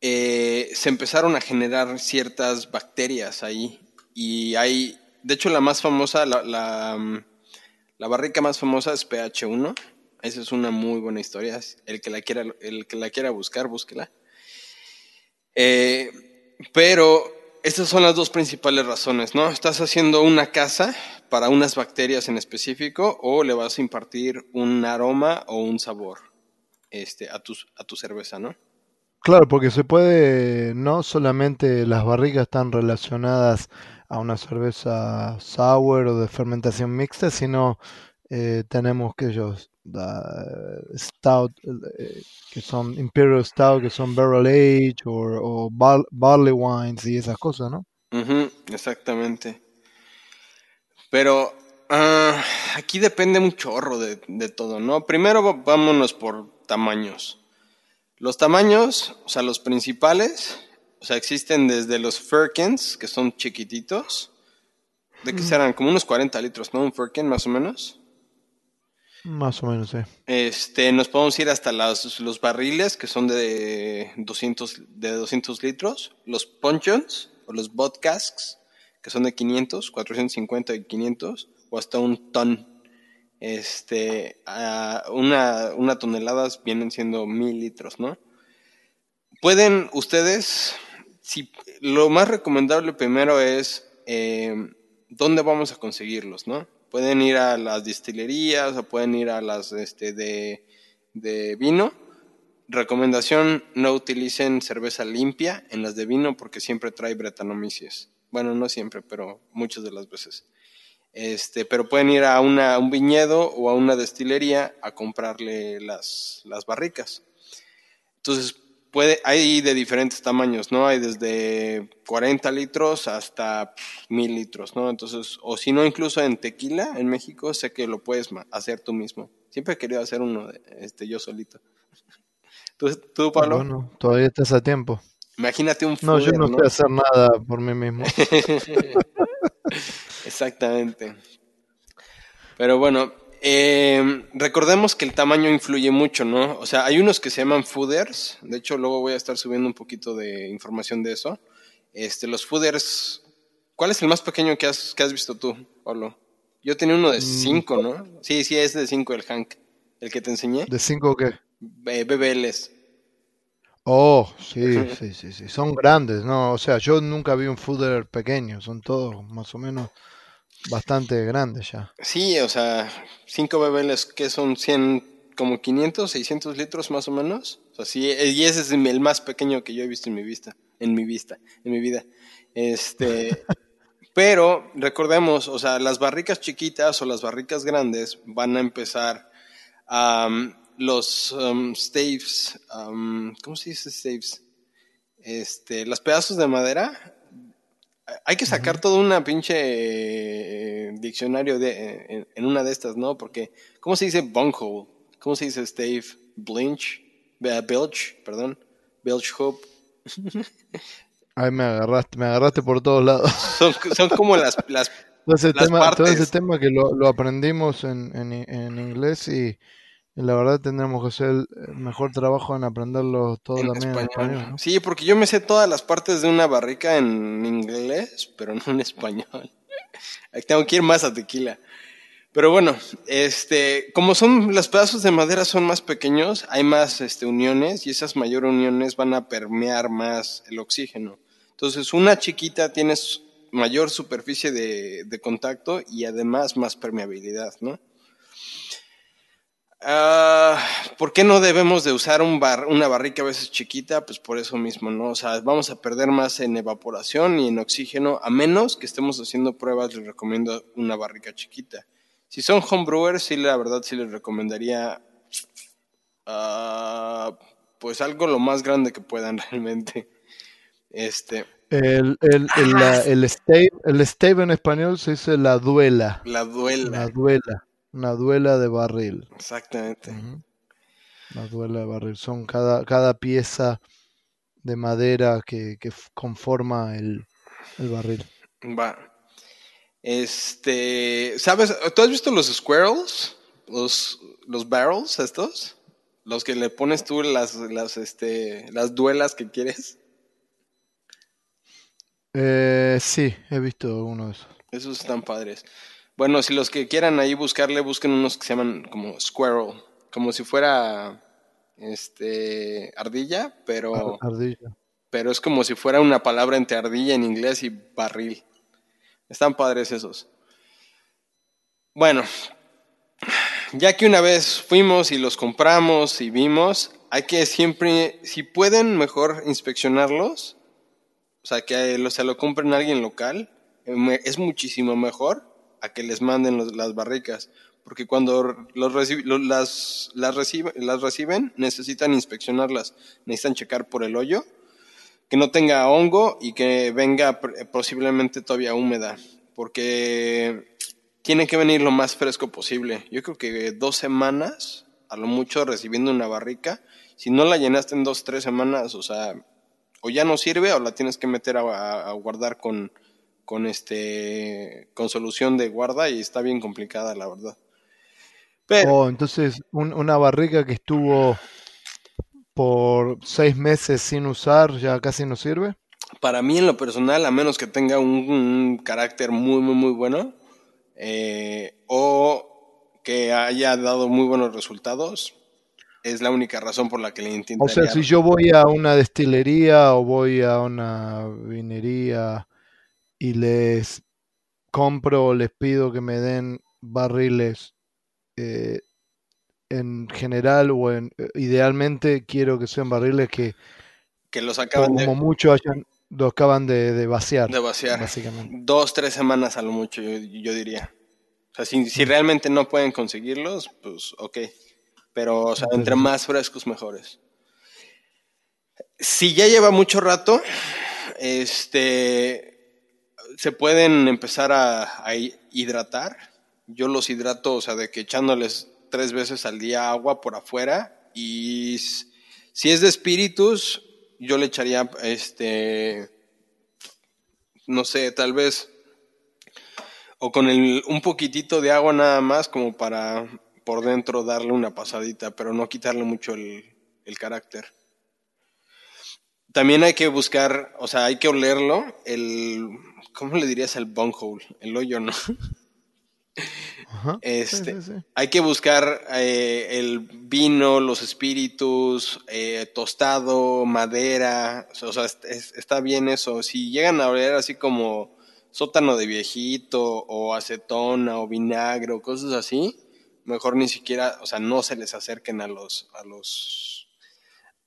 eh, se empezaron a generar ciertas bacterias ahí y hay, de hecho, la más famosa, la, la, la barrica más famosa es pH1 esa es una muy buena historia. El que la quiera, el que la quiera buscar, búsquela. Eh, pero estas son las dos principales razones, ¿no? Estás haciendo una casa para unas bacterias en específico o le vas a impartir un aroma o un sabor este, a, tu, a tu cerveza, ¿no? Claro, porque se puede, no solamente las barricas están relacionadas a una cerveza sour o de fermentación mixta, sino eh, tenemos que ellos stout, eh, que son Imperial Stout, que son Barrel Age o, Barley Wines y esas cosas, ¿no? exactamente. Pero ah, aquí depende un chorro de, de, todo, ¿no? Primero vámonos por tamaños. Los tamaños, o sea, los principales, o sea, existen desde los Firkins, que son chiquititos, de que serán como unos 40 litros, ¿no? Un Firkin más o menos. Más o menos, sí. Este, nos podemos ir hasta los barriles, que son de 200, de 200 litros, los ponchons o los bot casks, que son de 500, 450 y 500, o hasta un ton. Este, una, una tonelada vienen siendo mil litros, ¿no? Pueden ustedes, si, lo más recomendable primero es eh, dónde vamos a conseguirlos, ¿no? Pueden ir a las destilerías o pueden ir a las este, de, de vino. Recomendación, no utilicen cerveza limpia en las de vino porque siempre trae bretanomices. Bueno, no siempre, pero muchas de las veces. Este, pero pueden ir a, una, un viñedo o a una destilería a comprarle las, las barricas. Entonces, puede, hay de diferentes tamaños, ¿no? Hay desde 40 litros hasta mil litros, ¿no? Entonces, o si no, incluso en tequila, en México, sé que lo puedes hacer tú mismo. Siempre he querido hacer uno, este, yo solito. <laughs> ¿Tú, tú Pablo? Bueno, todavía estás a tiempo. Imagínate un No, yo no, ¿no? sé hacer nada por mí mismo. <laughs> Exactamente. Pero bueno, eh, recordemos que el tamaño influye mucho, ¿no? O sea, hay unos que se llaman fooders. De hecho, luego voy a estar subiendo un poquito de información de eso. Este, los fooders. ¿Cuál es el más pequeño que has, que has visto tú, Pablo? Yo tenía uno de 5, ¿no? Sí, sí, es de 5 el Hank. El que te enseñé. ¿De 5 qué? Eh, BBLs. Oh, sí, sí, sí, sí. Son grandes, ¿no? O sea, yo nunca vi un fooder pequeño. Son todos más o menos bastante grandes ya. Sí, o sea, 5 BBLs que son 100, como 500, 600 litros más o menos. O sea, sí, y ese es el más pequeño que yo he visto en mi vista, en mi vista, en mi vida. Este, <laughs> pero recordemos, o sea, las barricas chiquitas o las barricas grandes van a empezar a los um, staves, um, ¿cómo se dice staves? Este, los pedazos de madera. Hay que sacar todo una pinche eh, diccionario de, en, en, una de estas, ¿no? Porque, ¿cómo se dice bunghole? ¿Cómo se dice stave? Blinch, uh, bilge, perdón, bilge hoop. <laughs> Ay, me agarraste, me agarraste por todos lados. Son, son como las, las, todo ese, las tema, partes. todo ese tema que lo, lo aprendimos en, en, en inglés y, y la verdad tendremos que hacer el mejor trabajo en aprenderlo todo en también español. en español. ¿no? Sí, porque yo me sé todas las partes de una barrica en inglés, pero no en español. Tengo que ir más a tequila. Pero bueno, este, como son los pedazos de madera son más pequeños, hay más este, uniones y esas mayores uniones van a permear más el oxígeno. Entonces, una chiquita tiene mayor superficie de, de contacto y además más permeabilidad, ¿no? Uh, ¿Por qué no debemos de usar un bar, una barrica a veces chiquita? Pues por eso mismo, ¿no? O sea, vamos a perder más en evaporación y en oxígeno, a menos que estemos haciendo pruebas, les recomiendo una barrica chiquita. Si son homebrewers, sí, la verdad, sí les recomendaría, uh, pues algo lo más grande que puedan <laughs> realmente. Este. El, el, el, la, el, stave, el stave en español se dice la duela. La duela. La duela. Una duela de barril. Exactamente. Uh -huh. Una duela de barril. Son cada, cada pieza de madera que, que conforma el, el, barril. Va. Este, ¿sabes? ¿Tú has visto los squirrels? Los, los barrels estos? Los que le pones tú las, las, este, las duelas que quieres. Eh, sí, he visto uno de esos. Esos están padres. Bueno, si los que quieran ahí buscarle, busquen unos que se llaman como squirrel, como si fuera este ardilla, pero ardilla. pero es como si fuera una palabra entre ardilla en inglés y barril. Están padres esos. Bueno, ya que una vez fuimos y los compramos y vimos, hay que siempre, si pueden, mejor inspeccionarlos. O sea, que lo, se lo compren a alguien local. Es muchísimo mejor a que les manden las barricas. Porque cuando los reci las, las, recibe, las reciben, necesitan inspeccionarlas. Necesitan checar por el hoyo, que no tenga hongo y que venga posiblemente todavía húmeda. Porque tiene que venir lo más fresco posible. Yo creo que dos semanas, a lo mucho, recibiendo una barrica. Si no la llenaste en dos, tres semanas, o sea, o ya no sirve o la tienes que meter a guardar con, con este con solución de guarda y está bien complicada la verdad. Pero, oh, entonces un, una barrica que estuvo por seis meses sin usar ya casi no sirve. para mí en lo personal, a menos que tenga un, un carácter muy, muy, muy bueno, eh, o que haya dado muy buenos resultados, es la única razón por la que le intento. O sea, si yo voy a una destilería o voy a una vinería y les compro o les pido que me den barriles eh, en general o en, eh, idealmente quiero que sean barriles que, que los acaban como de, mucho hayan, los acaban de, de vaciar. de vaciar. Básicamente. Dos, tres semanas a lo mucho, yo, yo diría. O sea, si, si realmente no pueden conseguirlos, pues ok. Pero, o sea, entre más frescos, mejores. Si ya lleva mucho rato, este, se pueden empezar a, hidratar. Yo los hidrato, o sea, de que echándoles tres veces al día agua por afuera. Y si es de espíritus, yo le echaría, este, no sé, tal vez, o con el, un poquitito de agua nada más, como para por dentro darle una pasadita, pero no quitarle mucho el, el carácter. También hay que buscar, o sea, hay que olerlo, el, ¿cómo le dirías al bunghole? El hoyo, ¿no? Ajá. Este, Sí, sí, sí. Hay que buscar eh, el vino, los espíritus, eh, tostado, madera, o sea, es- es- está bien eso. Si llegan a oler así como sótano de viejito o acetona o vinagre o cosas así, mejor ni siquiera, o sea, no se les acerquen a los, a los,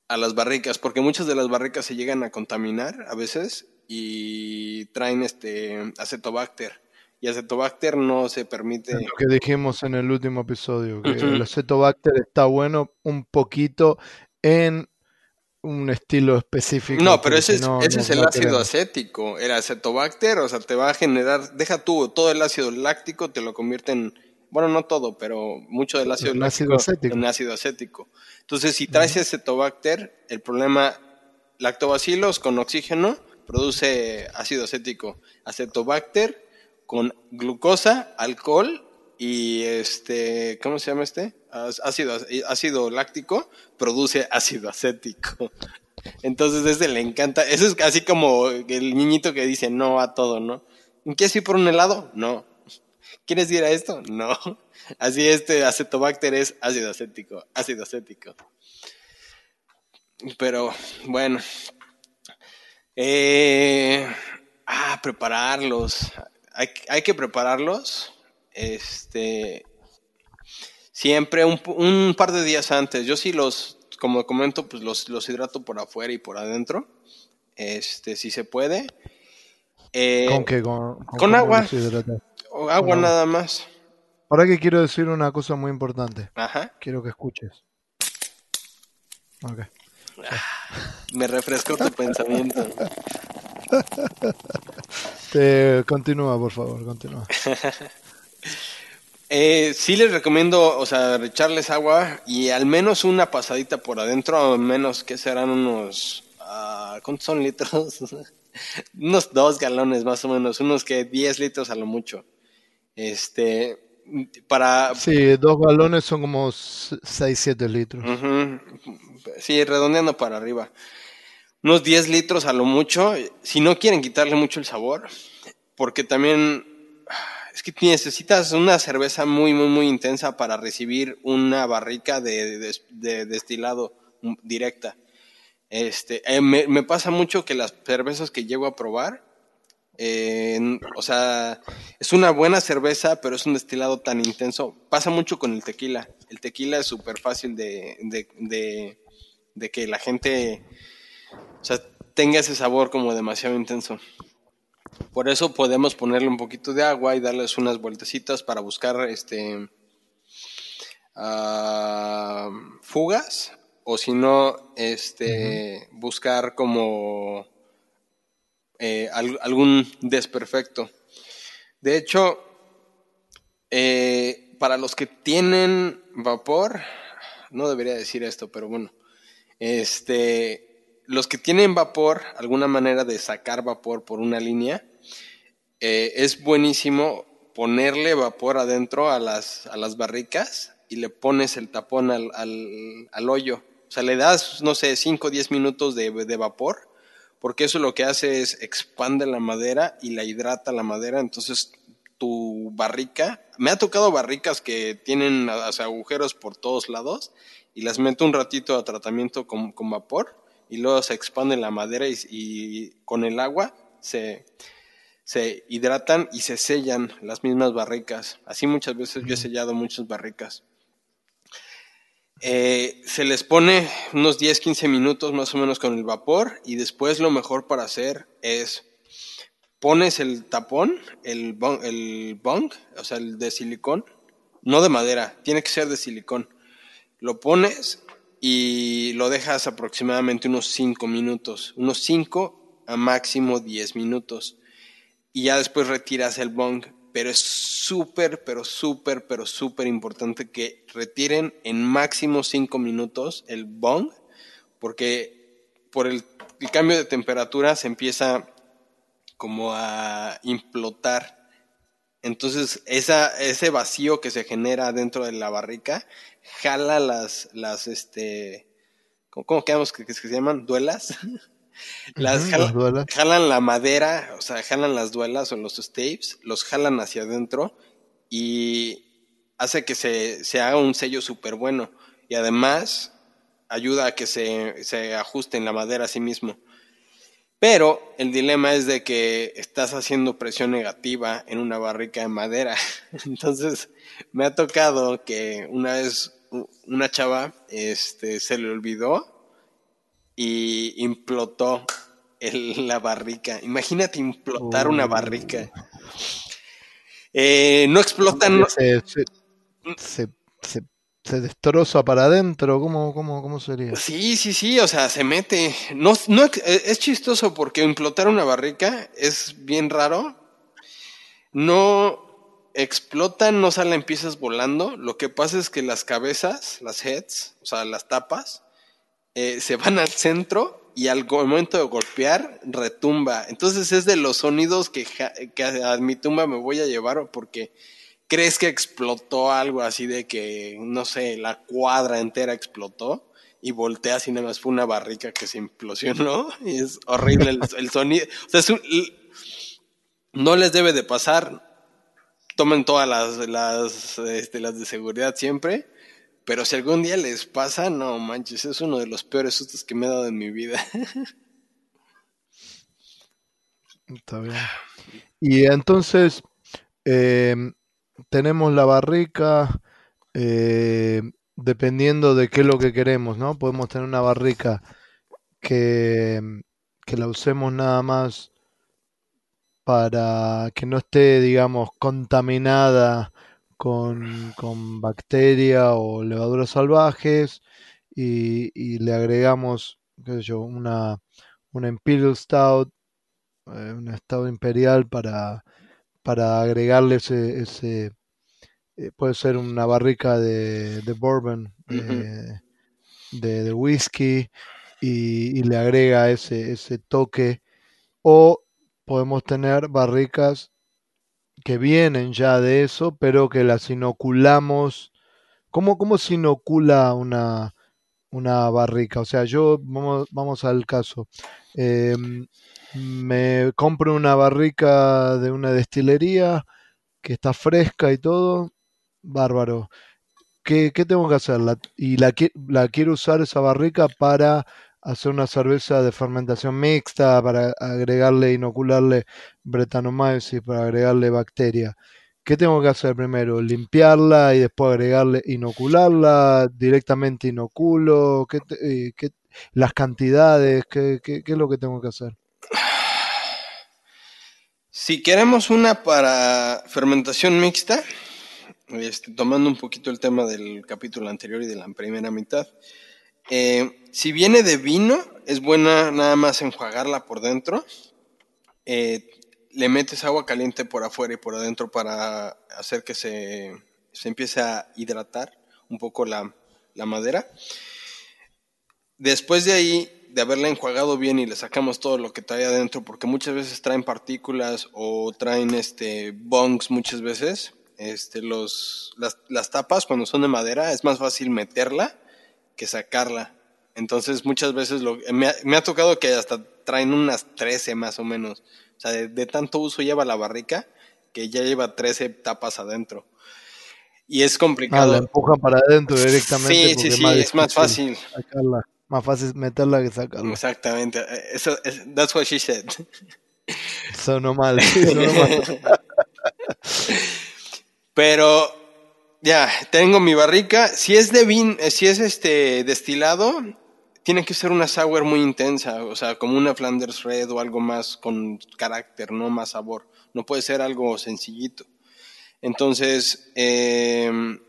a las barricas, porque muchas de las barricas se llegan a contaminar a veces y traen este acetobacter. Y acetobacter no se permite. Lo que dijimos en el último episodio, que el acetobacter está bueno un poquito en un estilo específico. No, pero ese es, no, ese no- es el ácido queremos. acético. El acetobacter, o sea, te va a generar, deja tú, todo el ácido láctico te lo convierte en, bueno, no todo, pero mucho del ácido En láctico ácido acético. en ácido acético. Entonces, si traes acetobacter, el problema, lactobacilos con oxígeno produce ácido acético. Acetobacter con glucosa, alcohol y este, ¿cómo se llama este? Ácido, ácido láctico produce ácido acético. Entonces ese le encanta. Eso es así como el niñito que dice no a todo, ¿no? ¿Quieres ir por un helado? No. ¿Quieres ir a esto? No. Así este acetobacter es ácido acético, ácido acético. Pero bueno. Eh, ah, prepararlos. Hay, hay que prepararlos. Este. Siempre un, un par de días antes. Yo sí los, como comento, pues los, los hidrato por afuera y por adentro. Este, si se puede. Eh, ¿Con qué? Con, con con cómo agua. o agua nada más. Ahora que quiero decir una cosa muy importante. Ajá. Quiero que escuches. Ok. Me refrescó tu pensamiento. Te, continúa, por favor, continúa. <laughs> Eh, sí les recomiendo, o sea, echarles agua y al menos una pasadita por adentro, al menos que serán unos, ah, ¿cuántos son litros? <laughs> unos dos galones más o menos, unos que 10 litros a lo mucho. Este, para, Sí, dos galones son como 6, 7 litros. Sí, redondeando para arriba. Unos 10 litros a lo mucho. Si no quieren quitarle mucho el sabor, porque también es que necesitas una cerveza muy, muy, muy intensa para recibir una barrica de, de- de destilado directa. Este, eh, me, pasa mucho que las cervezas que llego a probar, eh, o sea, es una buena cerveza, pero es un destilado tan intenso. Pasa mucho con el tequila. El tequila es súper fácil de, de, de, que la gente, o sea, tenga ese sabor como demasiado intenso. Por eso podemos ponerle un poquito de agua y darles unas vueltecitas para buscar este ah, fugas o si no este buscar como eh, al- algún desperfecto. De hecho, eh, para los que tienen vapor, no debería decir esto, pero bueno, este, los que tienen vapor, alguna manera de sacar vapor por una línea, eh, es buenísimo ponerle vapor adentro a las, a las barricas y le pones el tapón al, al, al hoyo. O sea, le das, no sé, 5 o 10 minutos de, de vapor, porque eso lo que hace es expande la madera y la hidrata la madera, entonces tu barrica, me ha tocado barricas que tienen agujeros por todos lados y las meto un ratito a tratamiento con, vapor y luego se expande la madera y, con el agua se, se hidratan y se sellan las mismas barricas. Así muchas veces yo he sellado muchas barricas. Eh, se les pone unos 10-15 minutos más o menos con el vapor y después lo mejor para hacer es pones el tapón, el bong, el bong, o sea, el de silicón, no de madera, tiene que ser de silicón. Lo pones y lo dejas aproximadamente unos 5 minutos, unos 5 a máximo 10 minutos. Y ya después retiras el bong pero es súper, pero súper, pero súper importante que retiren en máximo 5 minutos el bong, porque por el, cambio de temperatura se empieza como a implotar. Entonces, esa, ese vacío que se genera dentro de la barrica jala las, las, este, ¿cómo, quedamos que, que se llaman? ¿Duelas? <laughs> Las, jalan la madera, o sea, jalan las duelas o los stapes, los jalan hacia adentro y hace que se, se haga un sello súper bueno. Y además ayuda a que se, se ajuste en la madera a sí mismo. Pero el dilema es de que estás haciendo presión negativa en una barrica de madera. <laughs> Entonces, me ha tocado que una vez una chava este, se le olvidó y implotó la barrica. Imagínate implotar una barrica. Eh, no explotan. Se, se, se, destroza para adentro. ¿Cómo, cómo, ¿Cómo sería? Sí, sí, sí. O sea, se mete. No, no, es chistoso porque implotar una barrica es bien raro. No explotan, no salen piezas volando. Lo que pasa es que las cabezas, las heads, o sea, las tapas, eh, se van al centro y al momento de golpear retumba. Entonces es de los sonidos que, que a mi tumba me voy a llevar porque crees que explotó algo así de que, no sé, la cuadra entera explotó y volteas y nada más fue una barrica que se implosionó <laughs> y es horrible el, sonido. O sea, no les debe de pasar. Tomen todas las, las, este, las de seguridad siempre pero si algún día les pasa, no manches, es uno de los peores sustos que me he dado en mi vida. Está bien. Y entonces, em, tenemos la barrica, eh, dependiendo de qué es lo que queremos, ¿no? Podemos tener una barrica que, que la usemos nada más para que no esté, digamos, contaminada con, con bacteria o levaduras salvajes y, le agregamos, qué sé yo, una, una Imperial Stout, eh, una Stout Imperial para, para agregarle ese, ese eh, puede ser una barrica de, de bourbon, de, de, whisky, y, y, le agrega ese, ese toque. O podemos tener barricas que vienen ya de eso, pero que las inoculamos. ¿Cómo, cómo se inocula una, una barrica? O sea, yo, vamos, vamos al caso. Em, me compro una barrica de una destilería que está fresca y todo. Bárbaro. ¿Qué, qué tengo que hacer? y la, la quiero usar esa barrica para hacer una cerveza de fermentación mixta para agregarle, inocularle Brettanomyces, para agregarle bacteria. ¿Qué tengo que hacer primero? ¿Limpiarla y después agregarle, inocularla? ¿Directamente inoculo? ¿Qué, qué las cantidades? ¿qué, ¿qué, qué, es lo que tengo que hacer? Si queremos una para fermentación mixta, este, tomando un poquito el tema del capítulo anterior y de la primera mitad, eh, si viene de vino, es buena nada más enjuagarla por dentro. Eh, le metes agua caliente por afuera y por adentro para hacer que se, empiece a hidratar un poco la, madera. Después de ahí, de haberla enjuagado bien y le sacamos todo lo que trae adentro, porque muchas veces traen partículas o traen este bongs muchas veces. Este, los, las, las tapas cuando son de madera es más fácil meterla que sacarla. Entonces muchas veces lo, me, ha, tocado que hasta traen unas 13 más o menos. O sea, de, tanto uso lleva la barrica que ya lleva 13 tapas adentro. Y es complicado. Ah, la empujan para adentro directamente. Sí, sí, sí, es más fácil. Más fácil meterla que sacarla. Exactamente. Eso, that's what she said. Sonó mal. <laughs> Sonó mal. Pero ya, tengo mi barrica. Si es de vin, eh, si es este destilado, tiene que ser una sour muy intensa, o sea, como una Flanders Red o algo más con carácter, no más sabor. No puede ser algo sencillito. Entonces, em,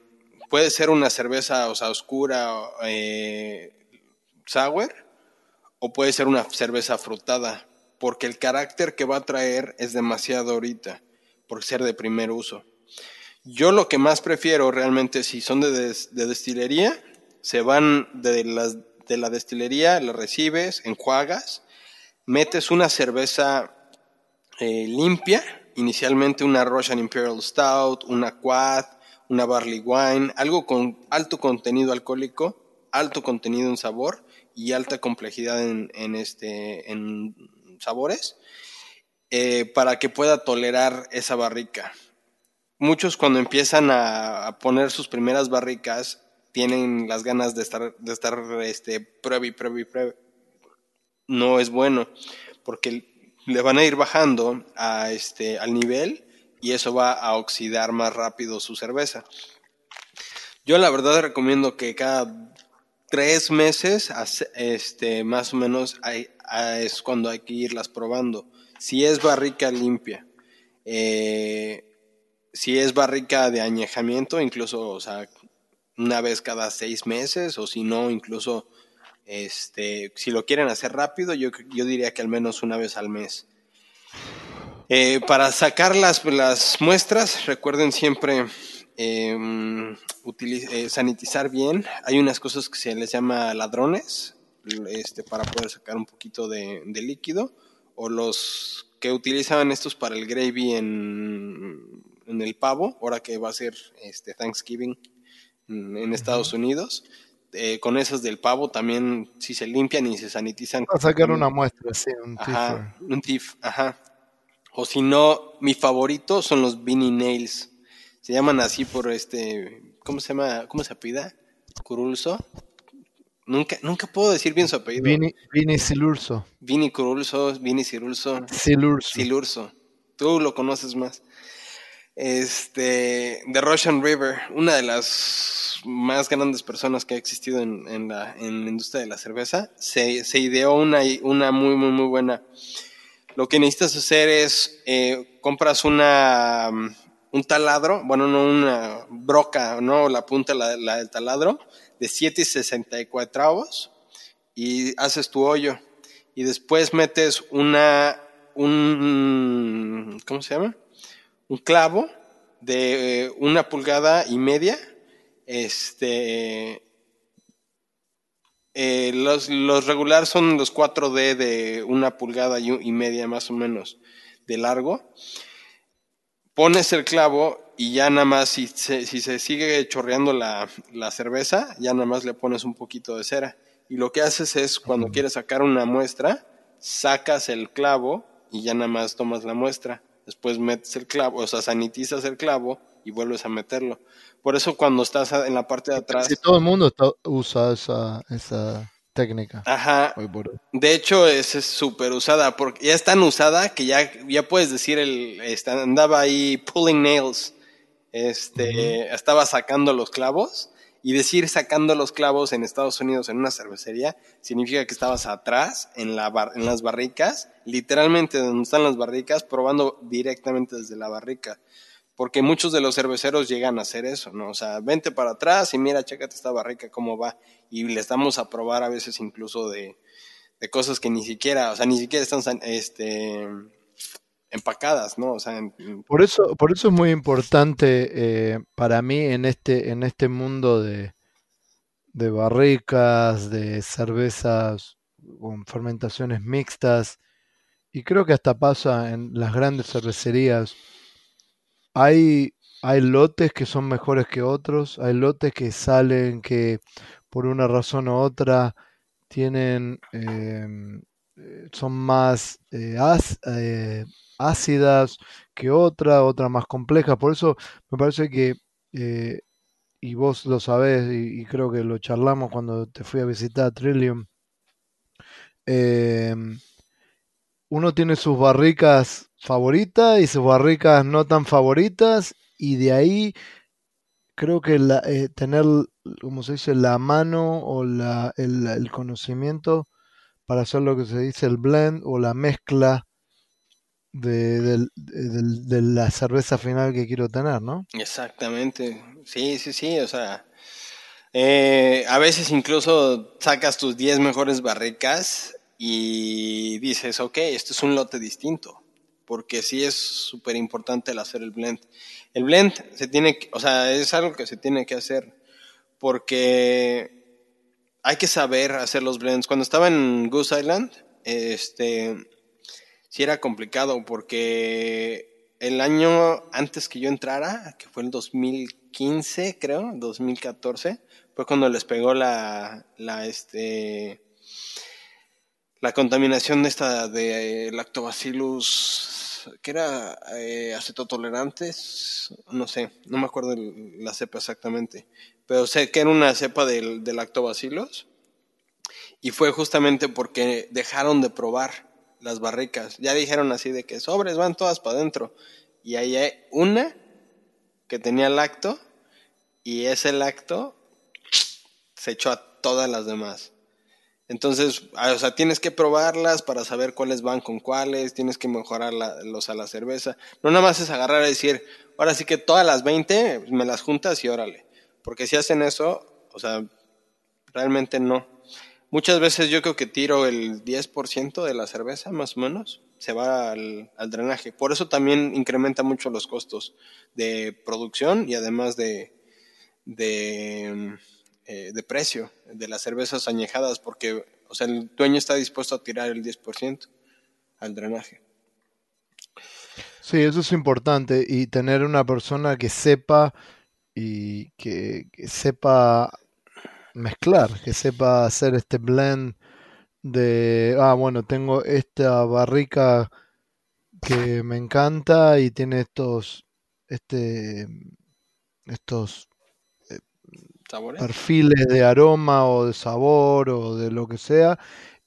puede ser una cerveza, o sea, oscura, eh, sour, o puede ser una cerveza frutada, porque el carácter que va a traer es demasiado ahorita, por ser de primer uso. Yo lo que más prefiero realmente, si son de, destilería, se van de, las, de la destilería, la recibes, enjuagas, metes una cerveza eh, limpia, inicialmente una Russian Imperial Stout, una Quad, una Barley Wine, algo con alto contenido alcohólico, alto contenido en sabor y alta complejidad en, este, en sabores, eh, para que pueda tolerar esa barrica. Muchos cuando empiezan a, poner sus primeras barricas tienen las ganas de estar, de estar este, prueba y prueba y prueba. No es bueno, porque le van a ir bajando a este, al nivel y eso va a oxidar más rápido su cerveza. Yo la verdad recomiendo que cada tres meses, este, más o menos, es cuando hay que irlas probando. Si es barrica limpia, eh, si es barrica de añejamiento, incluso, o sea, una vez cada seis meses, o si no, incluso, este, si lo quieren hacer rápido, yo, yo diría que al menos una vez al mes. Eh, para sacar las, las, muestras, recuerden siempre em, eh, sanitizar bien. Hay unas cosas que se les llama ladrones, este, para poder sacar un poquito de, de líquido, o los que utilizan estos para el gravy en en el pavo, ahora que va a ser este Thanksgiving en, Estados Unidos. Eh, con esas del pavo también si se limpian y se sanitizan. A sacar una muestra, sí, un ajá, Un tif, ajá. O si no, mi favorito son los Beanie Nails. Se llaman así por este, ¿cómo se llama? ¿Cómo se apida? Curulso. Nunca, nunca puedo decir bien su apellido. Vini, Vini Silurso. Vini Curulso, Vini Silurso. Silurso. Silurso. Tú lo conoces más este, The Russian River, una de las más grandes personas que ha existido en, la, industria de la cerveza, se, ideó una, una muy, muy, muy buena. Lo que necesitas hacer es, eh, compras una, mm, un taladro, bueno, no una broca, no la punta la, del taladro, de 7 y 64 avos, y haces tu hoyo. Y después metes una, un, ¿cómo se llama? Un clavo de eh, una pulgada y media. Este, eh, los, los regular son los 4D de una pulgada y, media más o menos de largo. Pones el clavo y ya nada más, si se, si se sigue chorreando la, la, cerveza, ya nada más le pones un poquito de cera. Y lo que haces es, cuando quieres sacar una muestra, sacas el clavo y ya nada más tomas la muestra después metes el clavo, o sea, sanitizas el clavo y vuelves a meterlo. Por eso cuando estás en la parte de atrás... Si todo el mundo usa esa, esa técnica. Ajá. De hecho, es súper usada, porque ya es tan usada que ya, ya puedes decir, el, este, andaba ahí pulling nails, este, estaba sacando los clavos y decir sacando los clavos en Estados Unidos en una cervecería significa que estabas atrás en, la en las barricas, literalmente donde están las barricas, probando directamente desde la barrica. Porque muchos de los cerveceros llegan a hacer eso, ¿no? O sea, vente para atrás y mira, chécate esta barrica cómo va. Y les damos a probar a veces incluso de, de cosas que ni siquiera, o sea, ni siquiera están este, empacadas, ¿no? O sea, por eso, por eso es muy importante eh, para mí en este, en este mundo de, de barricas, de cervezas con fermentaciones mixtas, y creo que hasta pasa en las grandes cervecerías. Hay, hay lotes que son mejores que otros, hay lotes que salen que por una razón u otra tienen eh, son más eh, ácidas que otras, otras más complejas. Por eso me parece que, y vos lo sabés, y, creo que lo charlamos cuando te fui a visitar a Trillium, uno tiene sus barricas favoritas y sus barricas no tan favoritas, y de ahí creo que la, tener, como se dice, la mano o la, el conocimiento para hacer lo que se dice el blend o la mezcla de, la cerveza final que quiero tener, ¿no? Exactamente, sí, sí, sí, o sea, eh, a veces incluso sacas tus 10 mejores barricas y dices, ok, esto es un lote distinto, porque sí es súper importante el hacer el blend. El blend se tiene, o sea, es algo que se tiene que hacer, porque hay que saber hacer los blends. Cuando estaba en Goose Island, este, sí era complicado porque el año antes que yo entrara, que fue el 2015, creo, 2014, fue cuando les pegó la, la, este, la contaminación esta de lactobacillus, que era eh, acetotolerantes, no sé, no me acuerdo la cepa exactamente, pero sé que era una cepa del, del lactobacilos y fue justamente porque dejaron de probar las barricas. Ya dijeron así de que sobres van todas para adentro. Y ahí hay una que tenía lacto y ese lacto se echó a todas las demás. Entonces, o sea, tienes que probarlas para saber cuáles van con cuáles, tienes que mejorar los a la cerveza. No nada más es agarrar y decir, ahora sí que todas las 20 me las juntas y órale. Porque si hacen eso, o sea, realmente no. Muchas veces yo creo que tiro el 10% de la cerveza, más o menos, se va al, drenaje. Por eso también incrementa mucho los costos de producción y además de, de, eh, de precio de las cervezas añejadas, porque o sea, el dueño está dispuesto a tirar el 10% al drenaje. Sí, eso es importante y tener una persona que sepa y que, sepa mezclar, que sepa hacer este blend de, ah, bueno, tengo esta barrica que me encanta y tiene estos, este, estos eh, perfiles de aroma o de sabor o de lo que sea.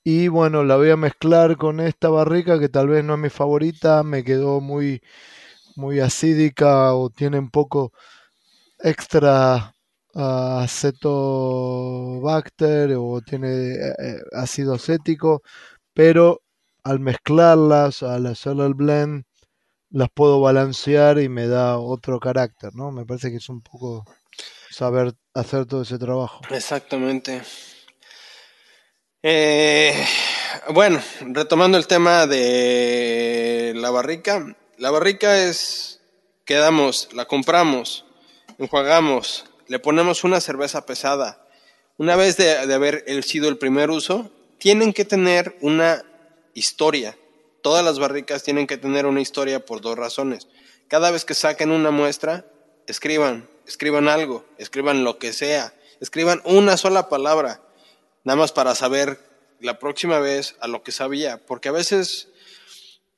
Y bueno, la voy a mezclar con esta barrica que tal vez no es mi favorita, me quedó muy, muy acídica o tiene un poco extra uh, acetobacter o tiene eh, eh, ácido acético, pero al mezclarlas, al hacer el blend, las puedo balancear y me da otro carácter, ¿no? Me parece que es un poco saber hacer todo ese trabajo. Exactamente. Eh, bueno, retomando el tema de la barrica, la barrica es, quedamos, la compramos, enjuagamos, le ponemos una cerveza pesada. Una vez de, haber sido el primer uso, tienen que tener una historia. Todas las barricas tienen que tener una historia por dos razones. Cada vez que saquen una muestra, escriban, escriban algo, escriban lo que sea, escriban una sola palabra, nada más para saber la próxima vez a lo que sabía, porque a veces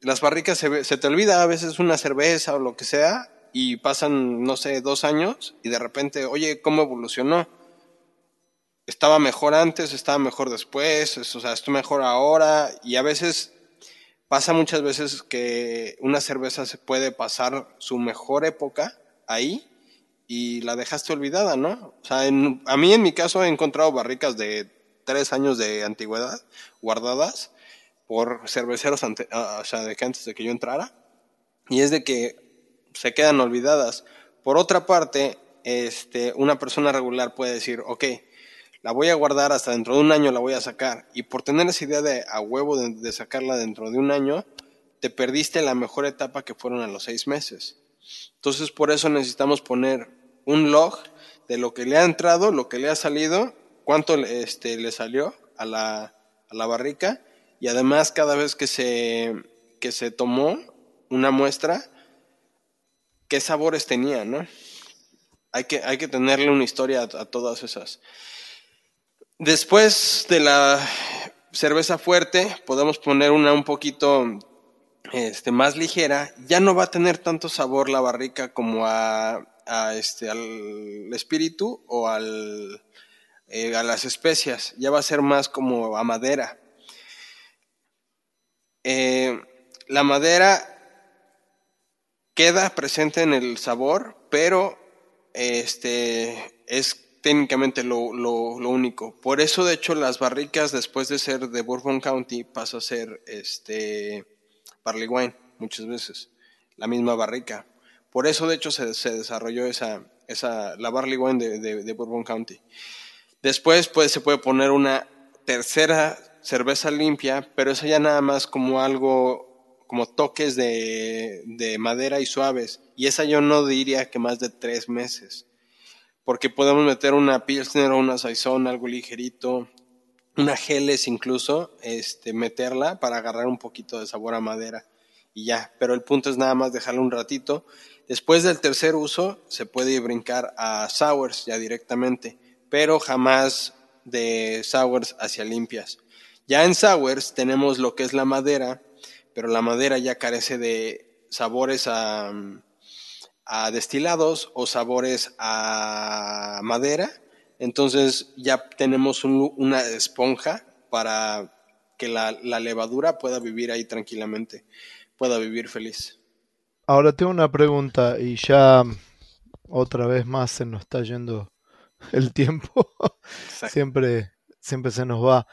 las barricas se, se te olvida, a veces una cerveza o lo que sea, y pasan, no sé, dos años y de repente, oye, ¿cómo evolucionó? Estaba mejor antes, estaba mejor después, o sea, estoy mejor ahora y a veces pasa muchas veces que una cerveza se puede pasar su mejor época ahí y la dejaste olvidada, ¿no? O sea, a mí en mi caso he encontrado barricas de tres años de antigüedad guardadas por cerveceros o sea, de que antes de que yo entrara. Y es de que se quedan olvidadas. Por otra parte, este, una persona regular puede decir, ok, la voy a guardar hasta dentro de un año, la voy a sacar. Y por tener esa idea de a huevo de, sacarla dentro de un año, te perdiste la mejor etapa que fueron a los seis meses. Entonces, por eso necesitamos poner un log de lo que le ha entrado, lo que le ha salido, cuánto este, le salió a la, a la barrica y además cada vez que se, que se tomó una muestra, qué sabores tenía, ¿no? Hay que, hay que tenerle una historia a, todas esas. Después de la, cerveza fuerte, podemos poner una un poquito este, más ligera, ya no va a tener tanto sabor la barrica como a, este, al espíritu o al, eh, a las especias, ya va a ser más como a madera. Eh, la madera queda presente en el sabor, pero este, es técnicamente lo, lo, único. Por eso, de hecho, las barricas, después de ser de Bourbon County, pasa a ser este barley wine, muchas veces. La misma barrica. Por eso, de hecho, se, se desarrolló esa, esa, la barley wine de, de, Bourbon County. Después pues, se puede poner una tercera cerveza limpia, pero esa ya nada más como algo, como toques de, de madera y suaves. Y esa yo no diría que más de tres meses porque podemos meter una Pilsner o una Saison, algo ligerito, una Geles incluso, este, meterla para agarrar un poquito de sabor a madera y ya. Pero el punto es nada más dejarla un ratito. Después del tercer uso se puede brincar a sours ya directamente, pero jamás de sours hacia limpias. Ya en sours tenemos lo que es la madera, pero la madera ya carece de sabores a a destilados o sabores a madera. Entonces ya tenemos una esponja para que la, levadura pueda vivir ahí tranquilamente, pueda vivir feliz. Ahora tengo una pregunta y ya otra vez más se nos está yendo el tiempo. <laughs> siempre, siempre se nos va.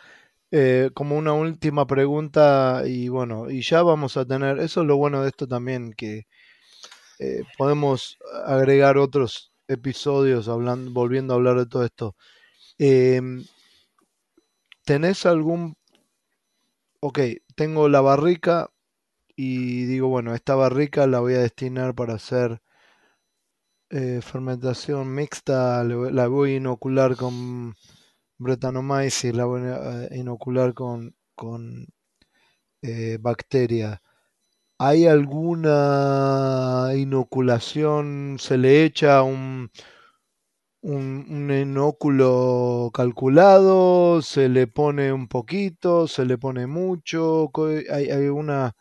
Eh, como una última pregunta y bueno, y ya vamos a tener, eso es lo bueno de esto también, que eh, podemos agregar otros episodios hablando, volviendo a hablar de todo esto. Em, ¿Tenés algún... Ok, tengo la barrica y digo, bueno, esta barrica la voy a destinar para hacer eh, fermentación mixta, la voy a inocular con Brettanomyces, la voy a inocular con, con eh, bacteria. ¿Hay alguna inoculación? ¿Se le echa un, un, inóculo calculado? ¿Se le pone un poquito? ¿Se le pone mucho? ¿Hay, hay una,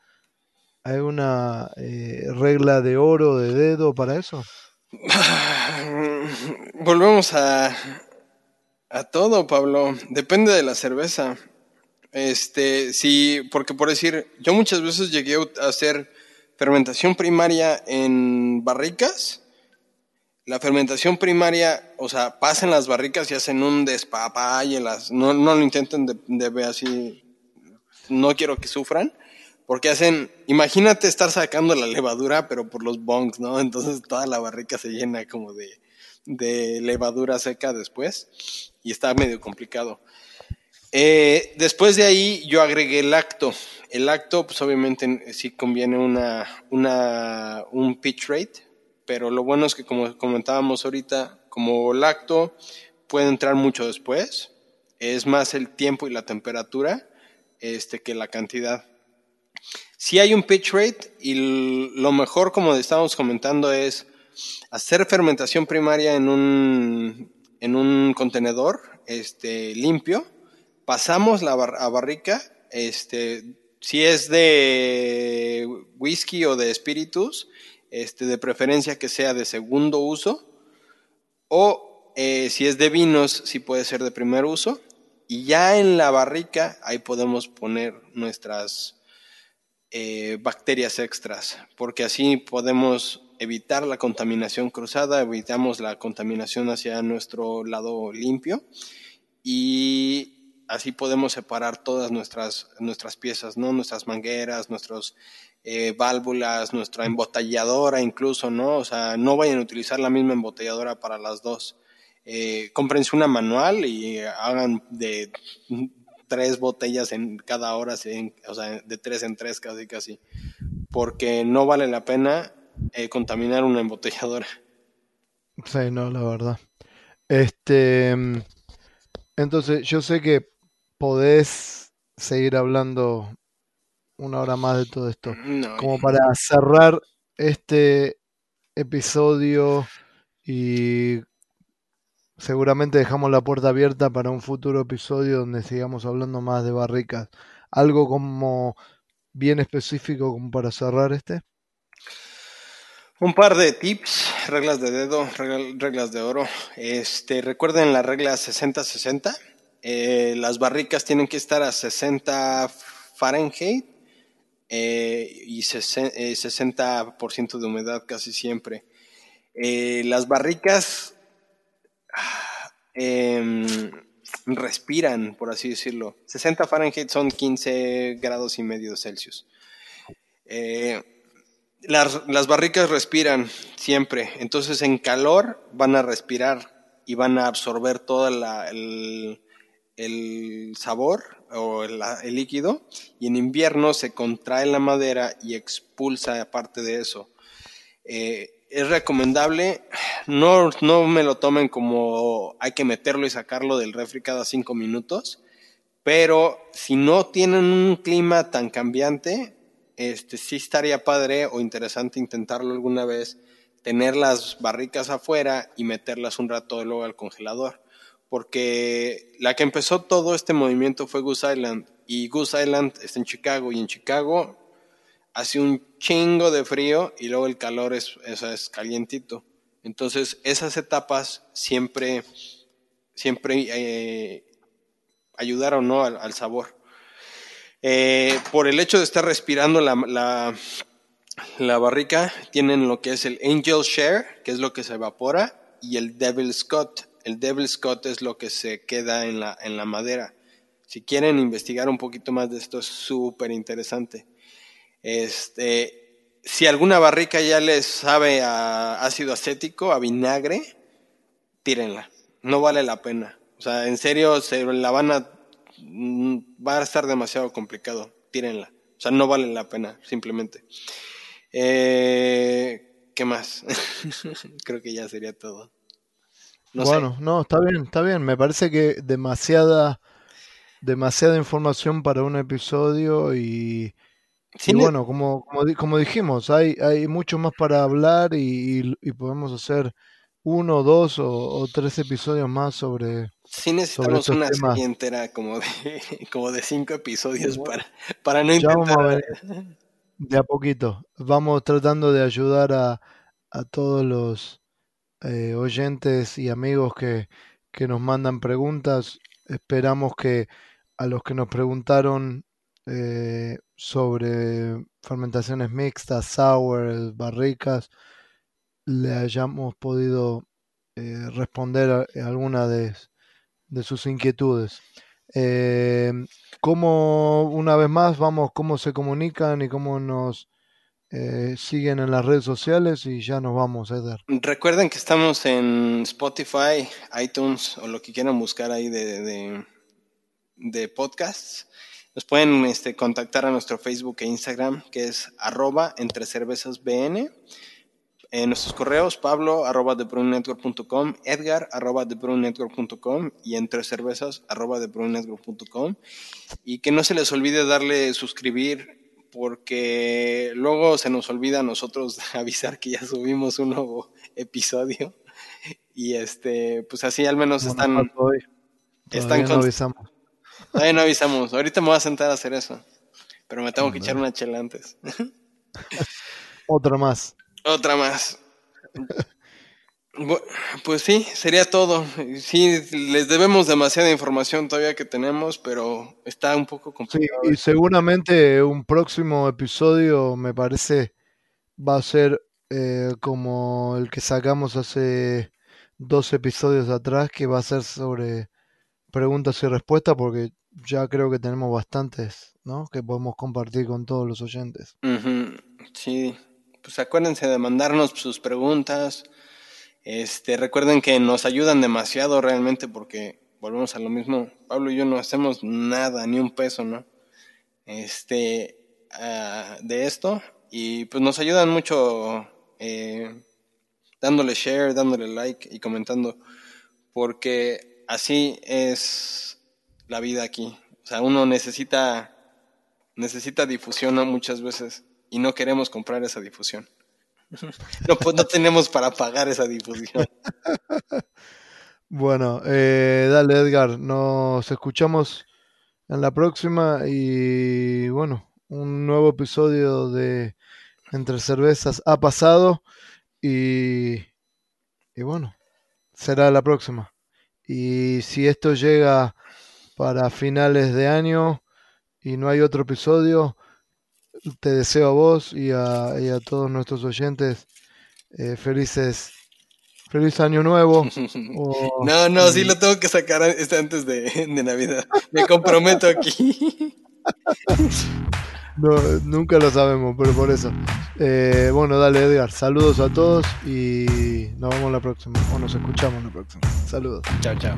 hay una eh, regla de oro de dedo para eso? <sighs> Volvemos a, a todo, Pablo. Depende de la cerveza. Este, sí, porque por decir, yo muchas veces llegué a hacer fermentación primaria en barricas. La fermentación primaria, o sea, pasan las barricas y hacen un despapay, las, no, no lo intenten de, de ver así, no quiero que sufran, porque hacen, imagínate estar sacando la levadura, pero por los bongs, ¿no? Entonces toda la barrica se llena como de, de levadura seca después y está medio complicado. Eh, después de ahí yo agregué el acto. El acto, pues obviamente sí conviene una, una, un pitch rate, pero lo bueno es que como comentábamos ahorita, como el acto puede entrar mucho después, es más el tiempo y la temperatura este, que la cantidad. Si hay un pitch rate y lo mejor, como estábamos comentando, es hacer fermentación primaria en un, en un contenedor este, limpio pasamos la a barrica, este, si es de whisky o de espíritus, este, de preferencia que sea de segundo uso, o eh, si es de vinos, si puede ser de primer uso, y ya en la barrica ahí podemos poner nuestras eh, bacterias extras, porque así podemos evitar la contaminación cruzada, evitamos la contaminación hacia nuestro lado limpio y así podemos separar todas nuestras, nuestras piezas, ¿no? Nuestras mangueras, nuestras eh, válvulas, nuestra embotelladora incluso, ¿no? O sea, no vayan a utilizar la misma embotelladora para las dos. Eh, cómprense una manual y hagan de tres botellas en cada hora, o sea, de tres en tres casi casi, porque no vale la pena eh, contaminar una embotelladora. <laughs> Sí, no, la verdad. Este, entonces, yo sé que podés seguir hablando una hora más de todo esto. Como para cerrar este episodio y seguramente dejamos la puerta abierta para un futuro episodio donde sigamos hablando más de barricas. ¿Algo como bien específico como para cerrar este? Un par de tips, reglas de dedo, reglas de oro. Este, recuerden la regla 60-60. Eh, las barricas tienen que estar a 60 Fahrenheit eh, y 60% de humedad casi siempre. las barricas <sighs> Em, respiran, por así decirlo. 60 Fahrenheit son 15 grados y medio Celsius. Eh, las, barricas respiran siempre, entonces en calor van a respirar y van a absorber todo el, sabor o el, líquido y en invierno se contrae la madera y expulsa parte de eso. Eh, es recomendable, no, no me lo tomen como hay que meterlo y sacarlo del refri cada cinco minutos, pero si no tienen un clima tan cambiante, este sí estaría padre o interesante intentarlo alguna vez, tener las barricas afuera y meterlas un rato luego al congelador. Porque la que empezó todo este movimiento fue Goose Island y Goose Island está en Chicago y en Chicago hace un chingo de frío y luego el calor es, es, calientito. Entonces, esas etapas siempre, siempre eh, ayudaron ¿no? al, sabor. Eh, por el hecho de estar respirando la, la, barrica, tienen lo que es el Angel Share, que es lo que se evapora, y el Devil Scott. El Devil Scott es lo que se queda en la, en la madera. Si quieren investigar un poquito más de esto, es súper interesante. Este, si alguna barrica ya les sabe a ácido acético, a vinagre, tírenla. No vale la pena. O sea, en serio, se la van a, va a estar demasiado complicado. Tírenla. O sea, no vale la pena, simplemente. Eh, ¿Qué más? <laughs> Creo que ya sería todo. bueno, no, está bien, está bien. Me parece que demasiada, demasiada información para un episodio y, y bueno, como, como, dijimos, hay, hay mucho más para hablar y, podemos hacer uno, dos o, tres episodios más sobre. Sí, necesitamos una serie entera como de, <laughs> como de cinco episodios para, para no intentar. de a poquito. Vamos tratando de ayudar a, a todos los eh, oyentes y amigos que, que nos mandan preguntas. Esperamos que a los que nos preguntaron eh, sobre fermentaciones mixtas, sour, barricas, le hayamos podido eh, responder a, alguna de, sus inquietudes. Eh, ¿Cómo, una vez más, vamos, cómo se comunican y cómo nos eh, siguen en las redes sociales y ya nos vamos, Eder? Recuerden que estamos en Spotify, iTunes o lo que quieran buscar ahí de, de, de podcasts. Nos pueden este, contactar a nuestro Facebook e Instagram, que es arroba entre cervezas BN. En nuestros correos, Pablo arroba network.com, Edgar arroba network.com y entre cervezas arroba network.com. Y que no se les olvide darle suscribir porque luego se nos olvida a nosotros <laughs> avisar que ya subimos un nuevo episodio. Y este, pues así al menos están, están avisamos. Todavía no avisamos. Ahorita me voy a sentar a hacer eso. Pero me tengo que echar una chela antes. <laughs> Otra más. Otra más. Pues sí, sería todo. Sí, les debemos demasiada información todavía que tenemos, pero está un poco complicado. Sí, y seguramente un próximo episodio me parece va a ser eh, como el que sacamos hace dos episodios atrás, que va a ser sobre preguntas y respuestas, porque ya creo que tenemos bastantes, ¿no? Que podemos compartir con todos los oyentes. Sí, pues acuérdense de mandarnos sus preguntas. Este, recuerden que nos ayudan demasiado realmente porque volvemos a lo mismo. Pablo y yo no hacemos nada, ni un peso, ¿no? Este, ah, de esto y pues nos ayudan mucho eh, dándole share, dándole like y comentando porque así es la vida aquí. O sea, uno necesita, necesita difusión muchas veces y no queremos comprar esa difusión. No, pues no tenemos para pagar esa difusión. <laughs> Bueno, eh, dale Edgar, nos escuchamos en la próxima y bueno, un nuevo episodio de Entre Cervezas ha pasado y, y bueno, será la próxima. Y si esto llega para finales de año y no hay otro episodio, te deseo a vos y a, y a todos nuestros oyentes eh, felices Feliz año nuevo. <laughs> o- No, no, sí lo tengo que sacar este antes de, <laughs> de Navidad. Me comprometo aquí. <laughs> No, nunca lo sabemos, pero por eso. Eh, bueno, dale Edgar, saludos a todos y nos vemos la próxima. O nos escuchamos la próxima. Saludos. Chao, chao.